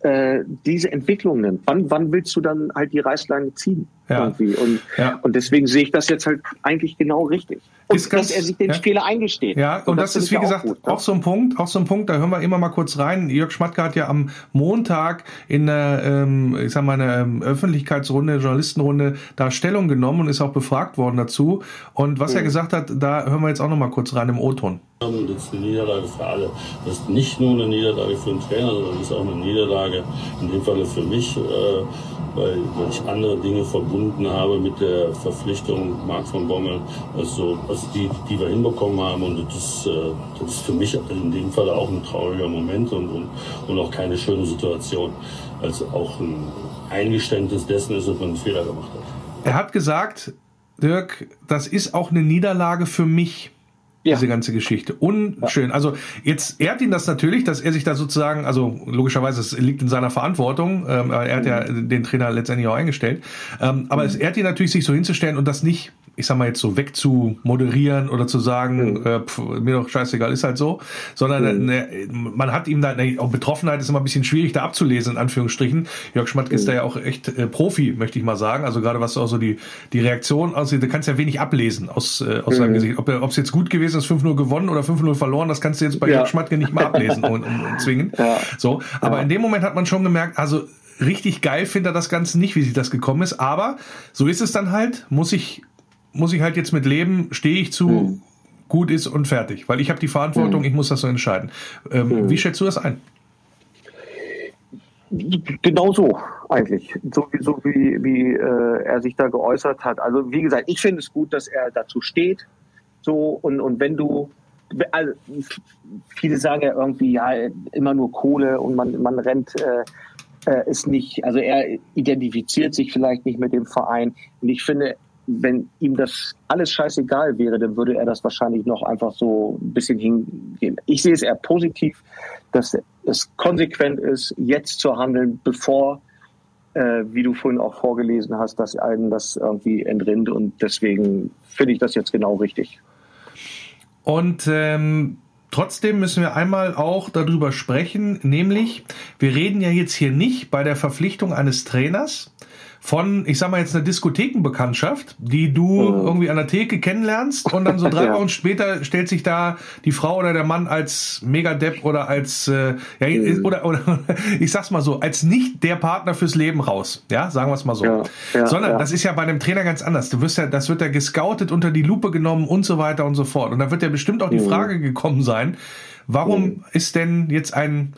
äh, diese Entwicklung nimmt. Wann, wann willst du dann halt die Reißleine ziehen? Ja. Irgendwie? Und, ja. und deswegen sehe ich das jetzt halt eigentlich genau richtig. Und ist ganz, dass er sich den ja. Fehler eingesteht. Ja, und, und das, das ist, wie gesagt, auch, gut, auch, so ein Punkt, auch so ein Punkt, da hören wir immer mal kurz rein. Jörg Schmatke hat ja am Montag in der, ähm, ich sag mal, einer ähm, Öffentlichkeitsrunde, Journalistenrunde da Stellung genommen und ist auch befragt worden dazu. Und was mhm. er gesagt hat, da hören wir jetzt auch noch mal kurz rein im O-Ton. Das ist eine Niederlage für alle. Das ist nicht nur eine Niederlage für den Trainer, sondern das ist auch eine Niederlage, in dem Falle für mich, äh, weil, weil ich andere Dinge verbunden habe mit der Verpflichtung Marc von Bommel, also, also die, die wir hinbekommen haben. Und das, äh, das ist für mich in dem Fall auch ein trauriger Moment und, und, und auch keine schöne Situation. Also auch ein Eingeständnis dessen ist, dass man einen Fehler gemacht hat. Er hat gesagt, Dirk, das ist auch eine Niederlage für mich ja. diese ganze Geschichte. Unschön. Ja. Also jetzt ehrt ihn das natürlich, dass er sich da sozusagen, also logischerweise, es liegt in seiner Verantwortung, ähm, er hat ja mhm. den Trainer letztendlich auch eingestellt, ähm, aber mhm. es ehrt ihn natürlich, sich so hinzustellen und das nicht ich sag mal jetzt so wegzumoderieren oder zu sagen, mhm. äh, pf, mir doch scheißegal, ist halt so, sondern mhm. ne, man hat ihm da, ne, auch Betroffenheit ist immer ein bisschen schwierig da abzulesen, in Anführungsstrichen. Jörg Schmatke ist da ja auch echt äh, Profi, möchte ich mal sagen. Also gerade was auch so die, die Reaktion aussieht, da kannst du ja wenig ablesen aus, äh, aus seinem. Gesicht. Ob es jetzt gut gewesen ist, 5-0 gewonnen oder 5-0 verloren, das kannst du jetzt bei ja. Jörg Schmatke nicht mal ablesen und, und, und zwingen. Ja. So, aber ja. in dem Moment hat man schon gemerkt, also richtig geil findet er das Ganze nicht, wie sich das gekommen ist. Aber so ist es dann halt, muss ich muss ich halt jetzt mit leben, stehe ich zu, mhm. gut ist und fertig. Weil ich habe die Verantwortung, mhm. ich muss das so entscheiden. Ähm, mhm. Wie schätzt du das ein? Genau so eigentlich, so wie, so wie, wie äh, er sich da geäußert hat. Also wie gesagt, ich finde es gut, dass er dazu steht. So und, und wenn du, also, viele sagen ja irgendwie, ja, immer nur Kohle und man, man rennt, äh, äh, ist nicht, also er identifiziert sich vielleicht nicht mit dem Verein. Und ich finde, wenn ihm das alles scheißegal wäre, dann würde er das wahrscheinlich noch einfach so ein bisschen hingehen. Ich sehe es eher positiv, dass es konsequent ist, jetzt zu handeln, bevor, äh, wie du vorhin auch vorgelesen hast, dass einen das irgendwie entrinnt. Und deswegen finde ich das jetzt genau richtig. Und ähm, trotzdem müssen wir einmal auch darüber sprechen, nämlich wir reden ja jetzt hier nicht bei der Verpflichtung eines Trainers, von, ich sag mal jetzt eine Diskothekenbekanntschaft, die du mhm. irgendwie an der Theke kennenlernst und dann so drei ja. Wochen später stellt sich da die Frau oder der Mann als Megadepp oder als äh, ja, mhm. oder, oder ich sag's mal so, als nicht der Partner fürs Leben raus. Ja, sagen wir es mal so. Ja. Ja, Sondern das ist ja bei einem Trainer ganz anders. Du wirst ja, das wird ja gescoutet, unter die Lupe genommen und so weiter und so fort. Und da wird ja bestimmt auch die mhm. Frage gekommen sein, warum mhm. ist denn jetzt ein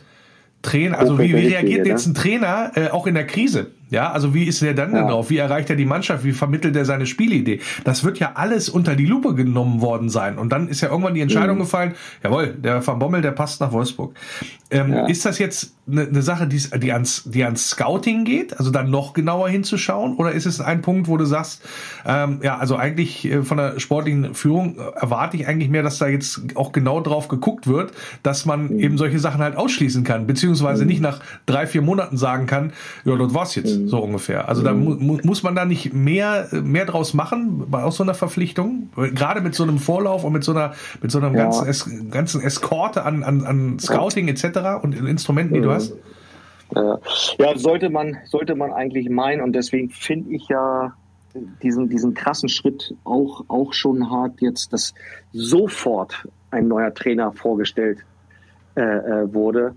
Trainer, also wie, wie reagiert jetzt ein Trainer äh, auch in der Krise? Ja, also wie ist er dann ja. drauf? Wie erreicht er die Mannschaft? Wie vermittelt er seine Spielidee? Das wird ja alles unter die Lupe genommen worden sein. Und dann ist ja irgendwann die Entscheidung mhm. gefallen, jawohl, der Van Bommel, der passt nach Wolfsburg. Ähm, ja. Ist das jetzt eine, eine Sache, die, die, ans, die ans Scouting geht, also dann noch genauer hinzuschauen? Oder ist es ein Punkt, wo du sagst, ähm, ja, also eigentlich äh, von der sportlichen Führung erwarte ich eigentlich mehr, dass da jetzt auch genau drauf geguckt wird, dass man mhm. eben solche Sachen halt ausschließen kann, beziehungsweise mhm. nicht nach drei, vier Monaten sagen kann, ja, dort war's jetzt. Mhm. So ungefähr. Also da mu muss man da nicht mehr, mehr draus machen bei aus so einer Verpflichtung. Gerade mit so einem Vorlauf und mit so einer, mit so einer ja. ganzen, es ganzen Eskorte an, an, an Scouting etc. und Instrumenten, die du hast. Ja, sollte man, sollte man eigentlich meinen und deswegen finde ich ja diesen, diesen krassen Schritt auch, auch schon hart jetzt, dass sofort ein neuer Trainer vorgestellt äh, äh wurde.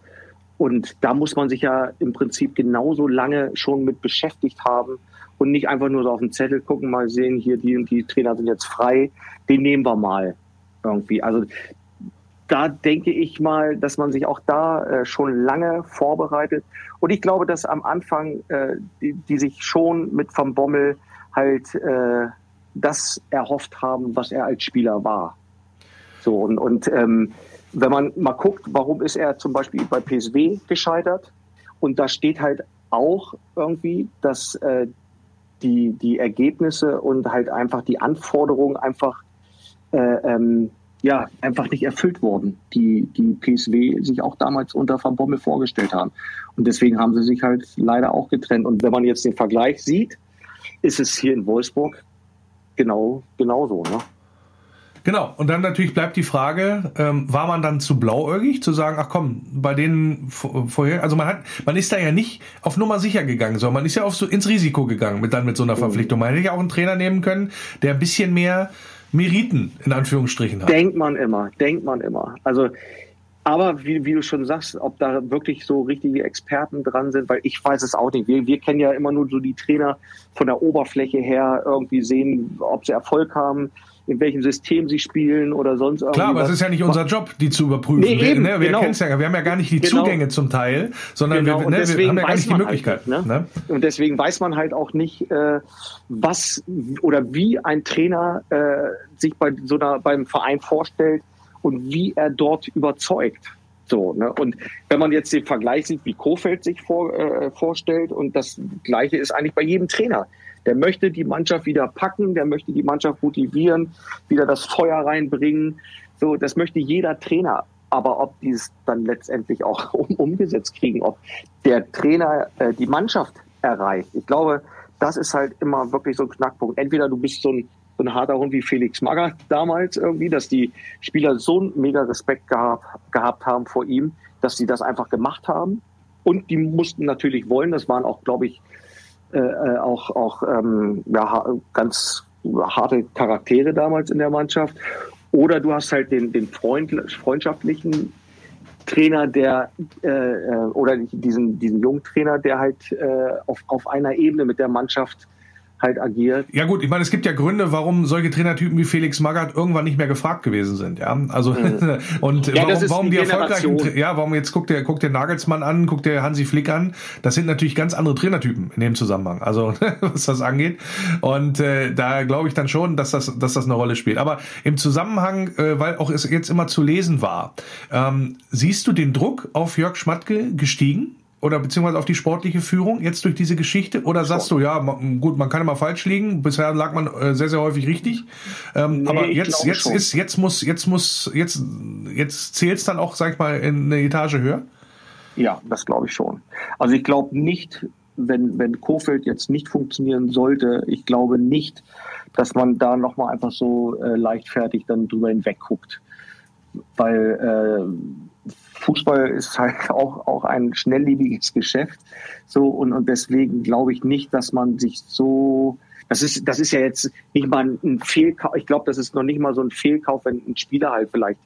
Und da muss man sich ja im Prinzip genauso lange schon mit beschäftigt haben und nicht einfach nur so auf den Zettel gucken, mal sehen, hier die und die Trainer sind jetzt frei, den nehmen wir mal irgendwie. Also da denke ich mal, dass man sich auch da äh, schon lange vorbereitet. Und ich glaube, dass am Anfang äh, die, die sich schon mit Van Bommel halt äh, das erhofft haben, was er als Spieler war. So und, und ähm, wenn man mal guckt, warum ist er zum Beispiel bei PSW gescheitert? Und da steht halt auch irgendwie, dass äh, die, die Ergebnisse und halt einfach die Anforderungen einfach äh, ähm, ja, einfach nicht erfüllt wurden, die die PSW sich auch damals unter Van Bommel vorgestellt haben. Und deswegen haben sie sich halt leider auch getrennt. Und wenn man jetzt den Vergleich sieht, ist es hier in Wolfsburg genau genauso. Ne? Genau, und dann natürlich bleibt die Frage, ähm, war man dann zu blauäugig, zu sagen, ach komm, bei denen vorher, also man hat, man ist da ja nicht auf Nummer sicher gegangen, sondern man ist ja auf so ins Risiko gegangen mit dann mit so einer mhm. Verpflichtung. Man hätte ja auch einen Trainer nehmen können, der ein bisschen mehr Meriten in Anführungsstrichen hat. Denkt man immer, denkt man immer. Also aber wie, wie, du schon sagst, ob da wirklich so richtige Experten dran sind, weil ich weiß es auch nicht. Wir, wir kennen ja immer nur so die Trainer von der Oberfläche her irgendwie sehen, ob sie Erfolg haben in welchem System sie spielen oder sonst irgendwas. Klar, aber es ist ja nicht unser Job, die zu überprüfen. Nee, eben, wir, ne, wir, genau. ja, wir haben ja gar nicht die genau. Zugänge zum Teil, sondern genau. wir, ne, wir, haben ja gar nicht die Möglichkeit. Halt, ne? Und deswegen weiß man halt auch nicht, äh, was oder wie ein Trainer äh, sich bei so einer beim Verein vorstellt und wie er dort überzeugt. So, ne? Und wenn man jetzt den Vergleich sieht, wie Kofeld sich vor, äh, vorstellt, und das Gleiche ist eigentlich bei jedem Trainer. Der möchte die Mannschaft wieder packen, der möchte die Mannschaft motivieren, wieder das Feuer reinbringen. So, das möchte jeder Trainer. Aber ob die es dann letztendlich auch um, umgesetzt kriegen, ob der Trainer äh, die Mannschaft erreicht, ich glaube, das ist halt immer wirklich so ein Knackpunkt. Entweder du bist so ein, so ein harter Hund wie Felix Magath damals irgendwie, dass die Spieler so einen mega Respekt gehabt, gehabt haben vor ihm, dass sie das einfach gemacht haben. Und die mussten natürlich wollen, das waren auch, glaube ich, äh, äh, auch, auch ähm, ja, ganz harte Charaktere damals in der Mannschaft. Oder du hast halt den, den Freund, freundschaftlichen Trainer, der äh, äh oder diesen, diesen jungen Trainer, der halt äh, auf, auf einer Ebene mit der Mannschaft halt agiert. Ja gut, ich meine, es gibt ja Gründe, warum solche Trainertypen wie Felix Magath irgendwann nicht mehr gefragt gewesen sind, ja. Also mhm. und ja, warum, warum die erfolgreichen, ja, warum jetzt guckt der guckt der Nagelsmann an, guckt der Hansi Flick an, das sind natürlich ganz andere Trainertypen in dem Zusammenhang, also was das angeht. Und äh, da glaube ich dann schon, dass das dass das eine Rolle spielt. Aber im Zusammenhang, äh, weil auch es jetzt immer zu lesen war, ähm, siehst du den Druck auf Jörg Schmatke gestiegen? Oder beziehungsweise auf die sportliche Führung jetzt durch diese Geschichte? Oder sagst du, ja, gut, man kann immer falsch liegen. Bisher lag man äh, sehr, sehr häufig richtig. Ähm, nee, aber jetzt, jetzt schon. ist, jetzt muss, jetzt muss, jetzt, jetzt zählt es dann auch, sag ich mal, in eine Etage höher? Ja, das glaube ich schon. Also ich glaube nicht, wenn, wenn Kofeld jetzt nicht funktionieren sollte, ich glaube nicht, dass man da nochmal einfach so äh, leichtfertig dann drüber hinweg guckt. Weil äh, Fußball ist halt auch, auch ein schnelllebiges Geschäft. So, und, und deswegen glaube ich nicht, dass man sich so, das ist, das ist ja jetzt nicht mal ein Fehlkauf. Ich glaube, das ist noch nicht mal so ein Fehlkauf, wenn ein Spieler halt vielleicht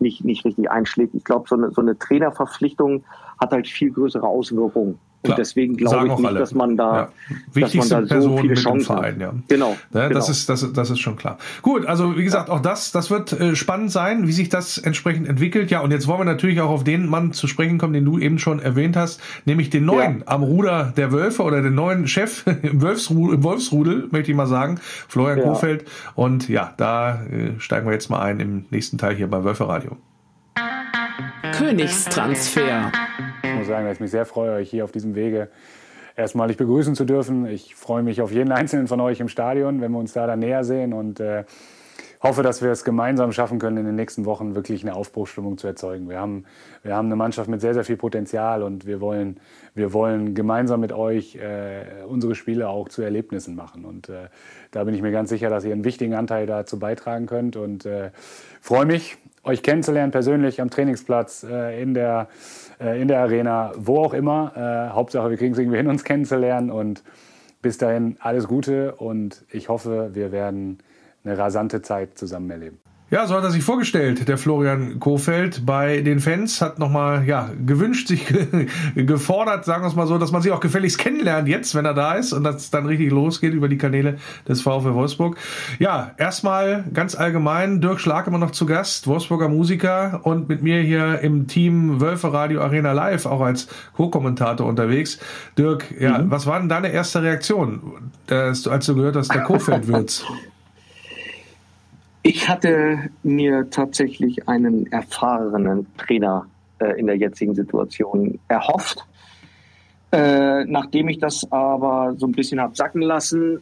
nicht, nicht richtig einschlägt. Ich glaube, so eine, so eine Trainerverpflichtung hat halt viel größere Auswirkungen. Und deswegen glaube ich nicht, alle. dass man da, ja. dass man da so viele Chancen Verein, ja. Genau. Ja, genau. Das ist, das, das ist schon klar. Gut, also wie gesagt, auch das, das wird äh, spannend sein, wie sich das entsprechend entwickelt. Ja, und jetzt wollen wir natürlich auch auf den Mann zu sprechen kommen, den du eben schon erwähnt hast, nämlich den neuen ja. am Ruder der Wölfe oder den neuen Chef im Wolfsrudel, im Wolfsrudel möchte ich mal sagen, Florian ja. Kofeld. Und ja, da äh, steigen wir jetzt mal ein im nächsten Teil hier bei Wölfe Radio. Königstransfer. Muss sagen, dass ich mich sehr freue, euch hier auf diesem Wege erstmalig begrüßen zu dürfen. Ich freue mich auf jeden einzelnen von euch im Stadion, wenn wir uns da dann näher sehen und äh, hoffe, dass wir es gemeinsam schaffen können, in den nächsten Wochen wirklich eine Aufbruchsstimmung zu erzeugen. Wir haben, wir haben eine Mannschaft mit sehr, sehr viel Potenzial und wir wollen, wir wollen gemeinsam mit euch äh, unsere Spiele auch zu Erlebnissen machen. Und äh, da bin ich mir ganz sicher, dass ihr einen wichtigen Anteil dazu beitragen könnt und äh, freue mich, euch kennenzulernen persönlich am Trainingsplatz, äh, in, der, in der Arena, wo auch immer. Äh, Hauptsache, wir kriegen es irgendwie hin, uns kennenzulernen. Und bis dahin alles Gute und ich hoffe, wir werden eine rasante Zeit zusammen erleben. Ja, so hat er sich vorgestellt, der Florian Kofeld bei den Fans, hat nochmal, ja, gewünscht, sich gefordert, sagen wir es mal so, dass man sich auch gefälligst kennenlernt jetzt, wenn er da ist und das dann richtig losgeht über die Kanäle des VfW Wolfsburg. Ja, erstmal ganz allgemein, Dirk Schlag immer noch zu Gast, Wolfsburger Musiker und mit mir hier im Team Wölfe Radio Arena Live, auch als Co-Kommentator unterwegs. Dirk, ja, mhm. was war denn deine erste Reaktion, als du gehört hast, der Kofeld wird's? Ich hatte mir tatsächlich einen erfahrenen Trainer äh, in der jetzigen Situation erhofft. Äh, nachdem ich das aber so ein bisschen habe sacken lassen,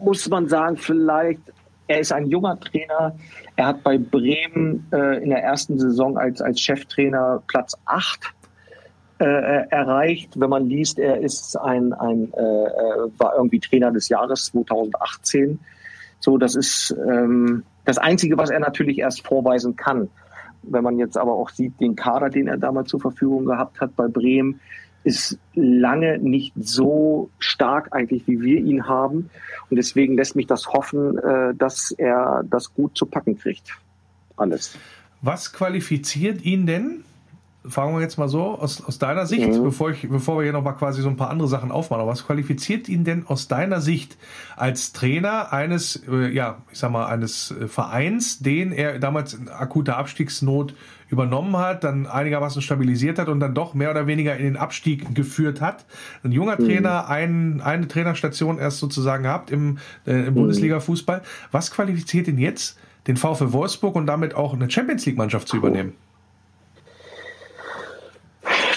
muss man sagen, vielleicht, er ist ein junger Trainer. Er hat bei Bremen äh, in der ersten Saison als, als Cheftrainer Platz 8 äh, erreicht. Wenn man liest, er ist ein, ein äh, äh war irgendwie Trainer des Jahres 2018 so, das ist ähm, das Einzige, was er natürlich erst vorweisen kann. Wenn man jetzt aber auch sieht, den Kader, den er damals zur Verfügung gehabt hat bei Bremen, ist lange nicht so stark eigentlich, wie wir ihn haben. Und deswegen lässt mich das hoffen, äh, dass er das gut zu packen kriegt. Alles. Was qualifiziert ihn denn fragen wir jetzt mal so, aus, aus deiner Sicht, mhm. bevor, ich, bevor wir hier nochmal quasi so ein paar andere Sachen aufmachen, was qualifiziert ihn denn aus deiner Sicht als Trainer eines, äh, ja, ich sag mal, eines äh, Vereins, den er damals in akuter Abstiegsnot übernommen hat, dann einigermaßen stabilisiert hat und dann doch mehr oder weniger in den Abstieg geführt hat. Ein junger mhm. Trainer, ein, eine Trainerstation erst sozusagen gehabt im, äh, im mhm. Bundesliga-Fußball. Was qualifiziert ihn jetzt, den VfL Wolfsburg und damit auch eine Champions League-Mannschaft zu übernehmen?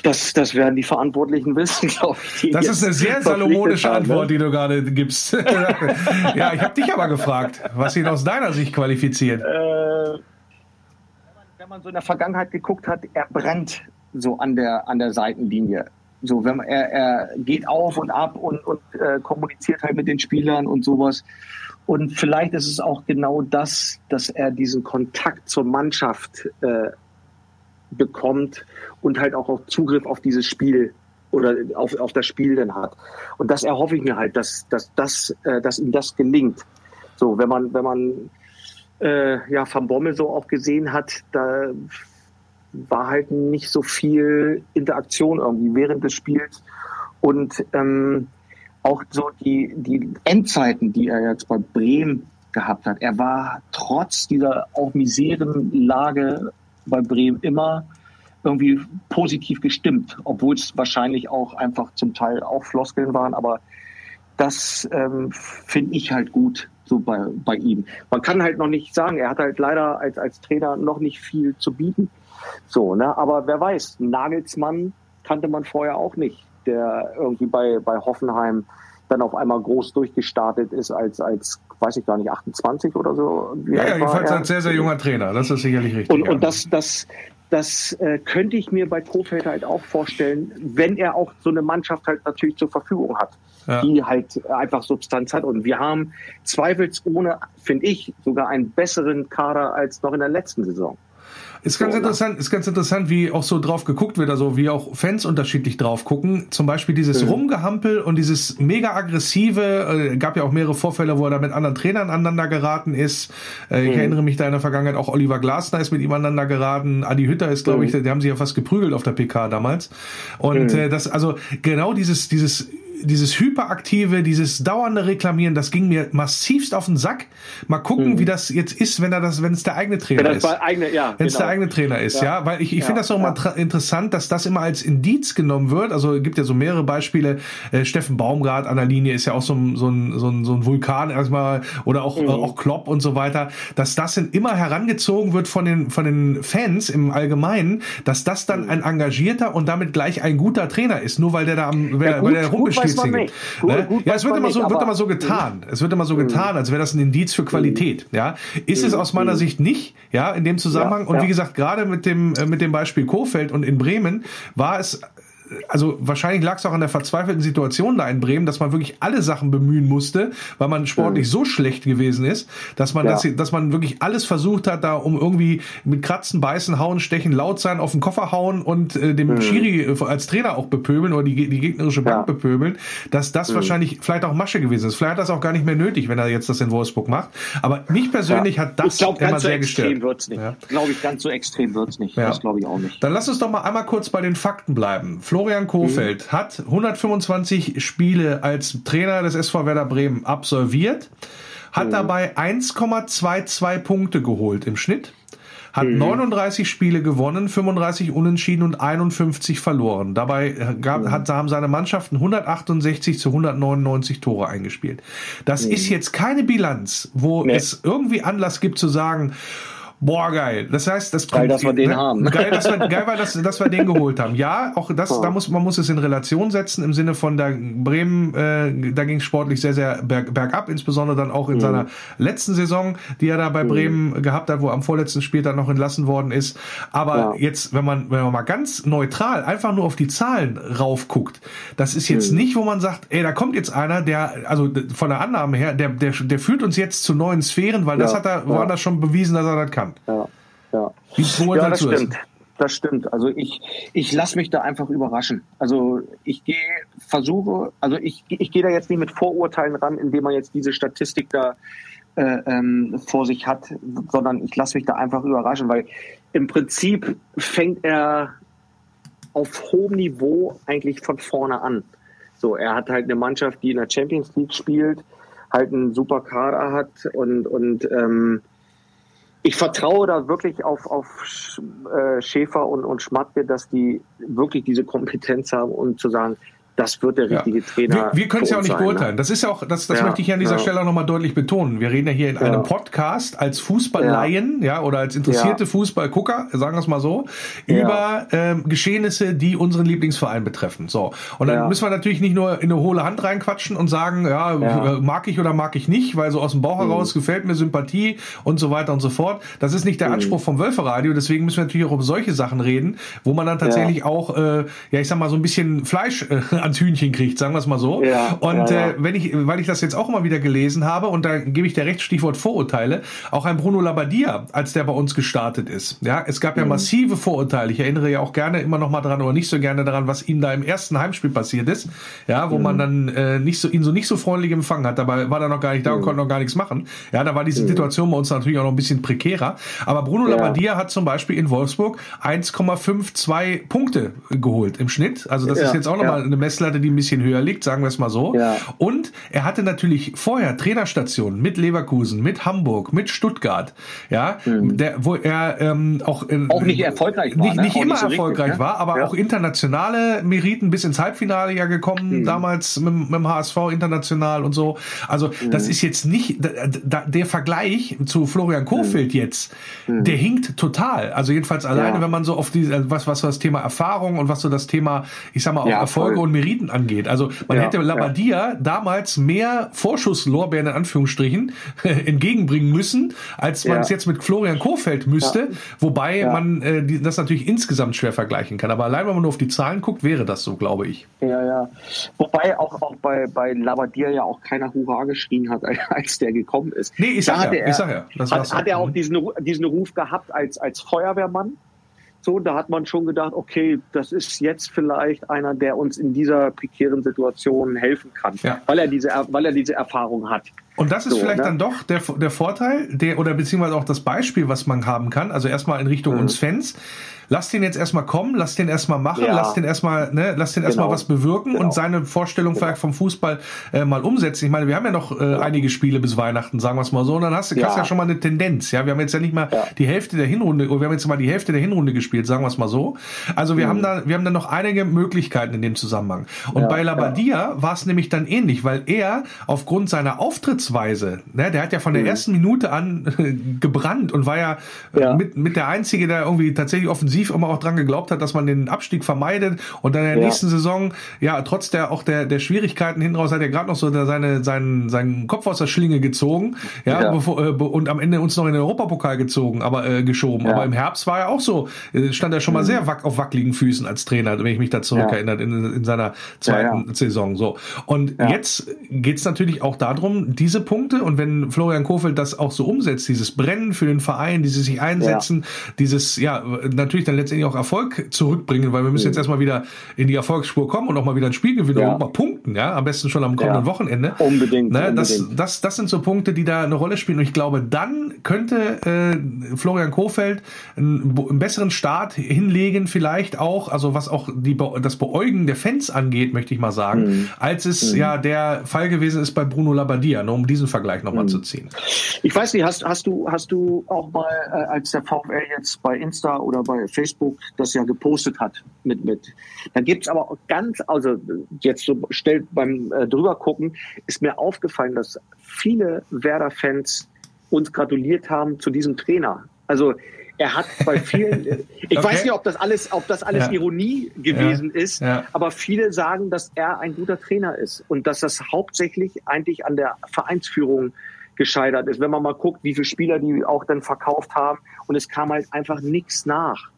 Das, das werden die Verantwortlichen wissen, glaube ich. Das ist eine sehr salomonische Antwort, ne? die du gerade gibst. ja, ich habe dich aber gefragt, was ihn aus deiner Sicht qualifiziert. Äh, wenn man so in der Vergangenheit geguckt hat, er brennt so an der, an der Seitenlinie. So, wenn man, er, er geht auf und ab und, und äh, kommuniziert halt mit den Spielern und sowas. Und vielleicht ist es auch genau das, dass er diesen Kontakt zur Mannschaft äh, bekommt und halt auch, Zugriff auf dieses Spiel oder auf, auf das Spiel dann hat. Und das erhoffe ich mir halt, dass, dass, dass, äh, dass ihm das gelingt. So, wenn man, wenn man äh, ja Van Bommel so auch gesehen hat, da war halt nicht so viel Interaktion irgendwie während des Spiels. Und ähm, auch so die, die Endzeiten, die er jetzt bei Bremen gehabt hat. Er war trotz dieser auch miseren Lage bei Bremen immer irgendwie positiv gestimmt, obwohl es wahrscheinlich auch einfach zum Teil auch Floskeln waren, aber das ähm, finde ich halt gut so bei, bei ihm. Man kann halt noch nicht sagen, er hat halt leider als, als Trainer noch nicht viel zu bieten. So, ne? Aber wer weiß, Nagelsmann kannte man vorher auch nicht, der irgendwie bei, bei Hoffenheim dann auf einmal groß durchgestartet ist als, als weiß ich gar nicht, 28 oder so. ja, ja jedenfalls ein sehr, sehr junger Trainer, das ist sicherlich richtig. Und, und das, das, das äh, könnte ich mir bei Kofeld halt auch vorstellen, wenn er auch so eine Mannschaft halt natürlich zur Verfügung hat, ja. die halt einfach Substanz hat. Und wir haben zweifelsohne, finde ich, sogar einen besseren Kader als noch in der letzten Saison. Ist ganz interessant, ist ganz interessant, wie auch so drauf geguckt wird, also wie auch Fans unterschiedlich drauf gucken. Zum Beispiel dieses mhm. Rumgehampel und dieses mega aggressive, äh, gab ja auch mehrere Vorfälle, wo er da mit anderen Trainern aneinander geraten ist. Äh, mhm. Ich erinnere mich da in der Vergangenheit, auch Oliver Glasner ist mit ihm aneinander geraten. Adi Hütter ist, glaube mhm. ich, die haben sich ja fast geprügelt auf der PK damals. Und mhm. äh, das, also genau dieses, dieses dieses hyperaktive, dieses dauernde Reklamieren, das ging mir massivst auf den Sack. Mal gucken, mhm. wie das jetzt ist, wenn er das, wenn es der eigene Trainer ist. Eigene, ja, wenn es genau. der eigene Trainer ist, ja. ja? Weil ich, ich ja, finde das auch mal interessant, dass das immer als Indiz genommen wird. Also es gibt ja so mehrere Beispiele. Äh, Steffen Baumgart an der Linie ist ja auch so ein, so ein, so ein, so ein Vulkan erstmal oder auch, mhm. auch Klopp und so weiter, dass das dann immer herangezogen wird von den, von den Fans im Allgemeinen, dass das dann mhm. ein engagierter und damit gleich ein guter Trainer ist, nur weil der da am, weil, gut, weil der rumsteht Schiedsrichter. Gut, ne? gut, ja, es wird immer so, wird immer so getan. Es wird immer so getan, als wäre das ein Indiz für Qualität. Ja, ist es aus meiner Sicht nicht. Ja, in dem Zusammenhang. Und wie gesagt, gerade mit dem äh, mit dem Beispiel Kofeld und in Bremen war es also wahrscheinlich lag es auch an der verzweifelten Situation da in Bremen, dass man wirklich alle Sachen bemühen musste, weil man sportlich mhm. so schlecht gewesen ist, dass man ja. das, dass man wirklich alles versucht hat, da um irgendwie mit Kratzen, Beißen, Hauen, Stechen, laut sein, auf den Koffer hauen und äh, dem mhm. Schiri äh, als Trainer auch bepöbeln oder die, die gegnerische Bank ja. bepöbeln, dass das mhm. wahrscheinlich vielleicht auch Masche gewesen ist. Vielleicht hat das auch gar nicht mehr nötig, wenn er jetzt das in Wolfsburg macht. Aber mich persönlich ja. hat das glaub, immer sehr so gestört. Wird's nicht. Ja. Glaube ich, ganz so extrem wird es nicht. Das glaube ich auch nicht. Dann lass uns doch mal einmal kurz bei den Fakten bleiben. Florian Kofeld mhm. hat 125 Spiele als Trainer des SV Werder Bremen absolviert, hat mhm. dabei 1,22 Punkte geholt im Schnitt hat mhm. 39 Spiele gewonnen, 35 unentschieden und 51 verloren. Dabei gab, mhm. hat, haben seine Mannschaften 168 zu 199 Tore eingespielt. Das mhm. ist jetzt keine Bilanz, wo nee. es irgendwie Anlass gibt zu sagen, Boah, geil. Das heißt, das geil, dass wir den ne? haben. Geil, dass wir, geil war, dass, dass wir den geholt haben. Ja, auch das, oh. da muss man muss es in Relation setzen im Sinne von der Bremen, äh, da ging es sportlich sehr sehr berg, bergab, insbesondere dann auch in mhm. seiner letzten Saison, die er da bei mhm. Bremen gehabt hat, wo am vorletzten Spiel dann noch entlassen worden ist. Aber ja. jetzt, wenn man wenn man mal ganz neutral einfach nur auf die Zahlen raufguckt, das ist jetzt mhm. nicht, wo man sagt, ey, da kommt jetzt einer, der also von der Annahme her, der der der führt uns jetzt zu neuen Sphären, weil ja. das hat er ja. woanders schon bewiesen, dass er das kann. Ja, ja. Wie ja, das stimmt. Das stimmt. Also ich, ich lasse mich da einfach überraschen. Also ich gehe, versuche, also ich, ich gehe da jetzt nicht mit Vorurteilen ran, indem man jetzt diese Statistik da äh, ähm, vor sich hat, sondern ich lasse mich da einfach überraschen, weil im Prinzip fängt er auf hohem Niveau eigentlich von vorne an. So, er hat halt eine Mannschaft, die in der Champions League spielt, halt einen super Kader hat und, und ähm, ich vertraue da wirklich auf, auf äh, Schäfer und, und Schmatke, dass die wirklich diese Kompetenz haben, um zu sagen, das wird der richtige ja. Trainer. Wir, wir können es ja auch nicht sein, beurteilen. Ne? Das ist ja auch, das, das ja, möchte ich an dieser ja. Stelle auch nochmal deutlich betonen. Wir reden ja hier in einem Podcast als Fußballleien, ja. oder als interessierte Fußballgucker, sagen wir es mal so, über ähm, Geschehnisse, die unseren Lieblingsverein betreffen. So. Und dann müssen wir natürlich nicht nur in eine hohle Hand reinquatschen und sagen, ja, mag ich oder mag ich nicht, weil so aus dem Bauch mhm. heraus gefällt mir Sympathie und so weiter und so fort. Das ist nicht der mhm. Anspruch vom Wölferadio, deswegen müssen wir natürlich auch um solche Sachen reden, wo man dann tatsächlich auch, äh, ja, ich sag mal, so ein bisschen Fleisch äh, ans Hühnchen kriegt, sagen wir es mal so. Ja, und ja, ja. Äh, wenn ich, weil ich das jetzt auch immer wieder gelesen habe, und da gebe ich der recht Stichwort Vorurteile, auch ein Bruno Labbadia, als der bei uns gestartet ist. Ja, es gab ja mhm. massive Vorurteile. Ich erinnere ja auch gerne immer noch mal dran oder nicht so gerne daran, was ihm da im ersten Heimspiel passiert ist. Ja, wo mhm. man dann äh, nicht so, ihn so nicht so freundlich empfangen hat. Dabei war er noch gar nicht da und mhm. konnte noch gar nichts machen. Ja, da war diese mhm. Situation bei uns natürlich auch noch ein bisschen prekärer. Aber Bruno Labbadia hat zum Beispiel in Wolfsburg 1,52 Punkte geholt im Schnitt. Also das ist jetzt auch nochmal eine Messlatte Messlatte, die ein bisschen höher liegt, sagen wir es mal so. Ja. Und er hatte natürlich vorher Trainerstationen mit Leverkusen, mit Hamburg, mit Stuttgart, ja, mhm. der, wo er ähm, auch, äh, auch nicht erfolgreich war, nicht, ne? nicht immer nicht so erfolgreich richtig, war, aber ja. auch internationale Meriten bis ins Halbfinale ja gekommen, mhm. damals mit, mit, dem HSV international und so. Also mhm. das ist jetzt nicht da, der Vergleich zu Florian Kofeld mhm. jetzt, mhm. der hinkt total. Also jedenfalls alleine, ja. wenn man so auf die was was das Thema Erfahrung und was so das Thema, ich sag mal auch Erfolge voll. und Meriten angeht. Also man ja, hätte Labadia ja. damals mehr Vorschusslorbeeren in Anführungsstrichen entgegenbringen müssen, als man es jetzt mit Florian Kofeld müsste. Wobei man äh, die, das natürlich insgesamt schwer vergleichen kann. Aber allein, wenn man nur auf die Zahlen guckt, wäre das so, glaube ich. Ja, ja. Wobei auch, auch bei, bei Labadia ja auch keiner Hurra geschrien hat, als der gekommen ist. Nee, ich sag, ja, er, ich sag ja. Das hat, hat er auch diesen, diesen Ruf gehabt als, als Feuerwehrmann? So, da hat man schon gedacht, okay, das ist jetzt vielleicht einer, der uns in dieser prekären Situation helfen kann, ja. weil er diese, weil er diese Erfahrung hat. Und das ist so, vielleicht ne? dann doch der, der Vorteil, der, oder beziehungsweise auch das Beispiel, was man haben kann. Also erstmal in Richtung mhm. uns Fans lass den jetzt erstmal kommen, lass den erstmal machen, ja. lass den erstmal, ne, lass den erstmal genau. was bewirken genau. und seine Vorstellung genau. vielleicht vom Fußball äh, mal umsetzen. Ich meine, wir haben ja noch äh, ja. einige Spiele bis Weihnachten, sagen wir es mal so, und dann hast du ja. ja schon mal eine Tendenz. Ja, wir haben jetzt ja nicht mal die Hälfte der Hinrunde, wir haben jetzt mal die Hälfte der Hinrunde gespielt, sagen wir es mal so. Also wir mhm. haben da, wir haben da noch einige Möglichkeiten in dem Zusammenhang. Und bei Labadia war es nämlich dann ähnlich, weil er aufgrund seiner Auftrittsweise, ne, der hat ja von der mhm. ersten Minute an gebrannt und war ja, Mit, mit der einzige, der irgendwie tatsächlich offensiv intensiv immer auch dran geglaubt hat, dass man den Abstieg vermeidet und dann in der ja. nächsten Saison, ja, trotz der auch der, der Schwierigkeiten hinten raus hat er gerade noch so seine, seinen, seinen Kopf aus der Schlinge gezogen, ja, ja. Bevor, äh, und am Ende uns noch in den Europapokal gezogen, aber äh, geschoben. Ja. Aber im Herbst war er auch so, äh, stand er schon mal mhm. sehr wack, auf wackeligen Füßen als Trainer, wenn ich mich da zurückerinnere, in, in seiner zweiten Saison. So. Und jetzt geht's natürlich auch darum, diese Punkte, und wenn Florian Kofeld das auch so umsetzt, dieses Brennen für den Verein, dieses sich einsetzen, dieses, ja, natürlich dann letztendlich auch Erfolg zurückbringen, weil wir müssen jetzt erstmal wieder in die Erfolgsspur kommen und auch mal wieder ein Spiel gewinnen ja. und mal punkten, ja, am besten schon am kommenden ja. Wochenende. Unbedingt, ne, unbedingt. Das, das, das sind so Punkte, die da eine Rolle spielen und ich glaube, dann könnte äh, Florian Kofeld einen, einen, besseren Start hinlegen, vielleicht auch, also was auch die, das Beäugen der Fans angeht, möchte ich mal sagen, mhm. als es mhm. ja der Fall gewesen ist bei Bruno Labbadia, nur um diesen Vergleich nochmal mhm. zu ziehen. Ich weiß nicht, hast, hast du, hast du auch mal, äh, als der VfL jetzt bei Insta oder bei Facebook das ja gepostet hat, mit, mit, da gibt's aber ganz, also jetzt so stellt beim äh, drüber gucken, ist mir aufgefallen, dass viele Werder-Fans uns gratuliert haben zu diesem Trainer. Also er hat bei vielen, ich okay. weiß nicht, ob das alles, ob das alles ja. Ironie gewesen ja. ist, ja. aber viele sagen, dass er ein guter Trainer ist und dass das hauptsächlich eigentlich an der Vereinsführung gescheitert ist. Wenn man mal guckt, wie viele Spieler die auch dann verkauft haben und es kam halt einfach nichts nach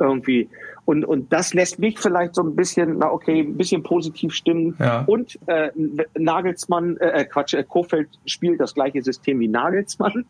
irgendwie. Und, und das lässt mich vielleicht so ein bisschen, na okay, ein bisschen positiv stimmen. Ja. Und äh, Nagelsmann, äh, Quatsch, äh, Kofeld spielt das gleiche System wie Nagelsmann,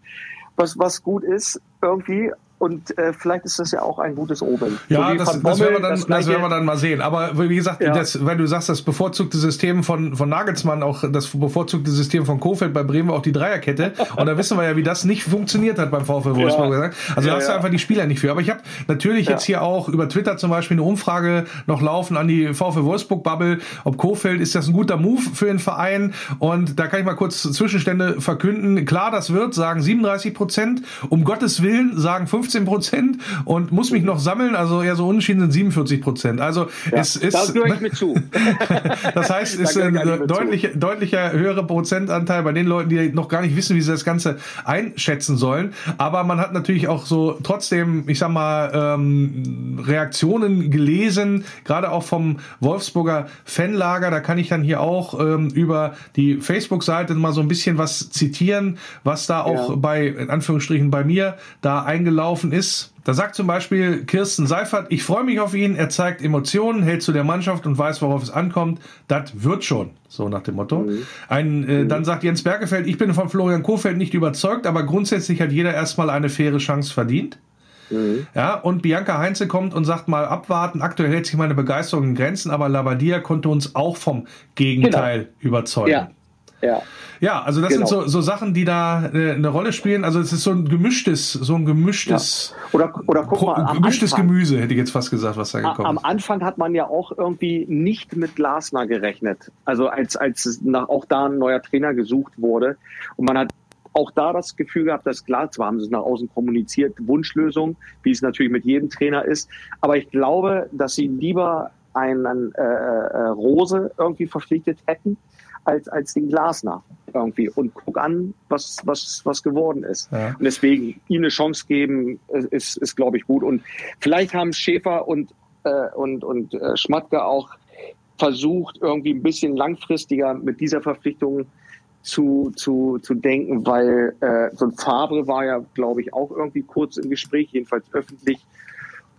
was, was gut ist irgendwie. Und äh, vielleicht ist das ja auch ein gutes Oben. Ja, so das, Bommel, das, werden wir dann, das, das werden wir dann mal sehen. Aber wie gesagt, ja. das, wenn du sagst, das bevorzugte System von, von Nagelsmann, auch das bevorzugte System von Kofeld bei Bremen auch die Dreierkette. Und da wissen wir ja, wie das nicht funktioniert hat beim VfL Wolfsburg. Ja. Also ja, da hast du einfach die Spieler nicht für. Aber ich habe natürlich jetzt hier auch über Twitter zum Beispiel eine Umfrage noch laufen an die VfL Wolfsburg-Bubble. Ob Kofeld, ist das ein guter Move für den Verein? Und da kann ich mal kurz Zwischenstände verkünden. Klar, das wird, sagen 37 Prozent. Um Gottes Willen sagen 50 15 Prozent und muss mich noch sammeln, also eher so unentschieden sind 47 Prozent. Also ja, es ist. Da gehöre ich mit zu. das heißt, es ist ein deutlich, deutlicher höherer Prozentanteil bei den Leuten, die noch gar nicht wissen, wie sie das Ganze einschätzen sollen. Aber man hat natürlich auch so trotzdem, ich sag mal, ähm, Reaktionen gelesen, gerade auch vom Wolfsburger Fanlager. Da kann ich dann hier auch ähm, über die Facebook-Seite mal so ein bisschen was zitieren, was da auch ja. bei, in Anführungsstrichen, bei mir da eingelaufen gelaufen ist. Da sagt zum Beispiel Kirsten Seifert, ich freue mich auf ihn, er zeigt Emotionen, hält zu der Mannschaft und weiß, worauf es ankommt. Das wird schon, so nach dem Motto. Mhm. Ein, äh, mhm. Dann sagt Jens Bergefeld, ich bin von Florian Kofeld nicht überzeugt, aber grundsätzlich hat jeder erstmal eine faire Chance verdient. Mhm. Ja, und Bianca Heinze kommt und sagt mal abwarten. Aktuell hält sich meine Begeisterung in Grenzen, aber Labadia konnte uns auch vom Gegenteil genau. überzeugen. Ja. Ja. Ja, also das genau. sind so, so Sachen, die da äh, eine Rolle spielen. Also es ist so ein gemischtes, so ein gemischtes, ja. oder, oder guck mal, am gemischtes Anfang, Gemüse, hätte ich jetzt fast gesagt, was da gekommen ist. Am Anfang hat man ja auch irgendwie nicht mit Glasner gerechnet. Also als, als nach, auch da ein neuer Trainer gesucht wurde. Und man hat auch da das Gefühl gehabt, dass klar, zwar haben sie es nach außen kommuniziert, Wunschlösung, wie es natürlich mit jedem Trainer ist. Aber ich glaube, dass sie lieber einen äh, äh, Rose irgendwie verpflichtet hätten, als, als den Glasner irgendwie und guck an, was, was, was geworden ist. Ja. Und deswegen ihm eine Chance geben, ist, ist glaube ich, gut. Und vielleicht haben Schäfer und, äh, und, und äh, Schmatke auch versucht, irgendwie ein bisschen langfristiger mit dieser Verpflichtung zu, zu, zu denken, weil äh, so ein Fabre war ja, glaube ich, auch irgendwie kurz im Gespräch, jedenfalls öffentlich,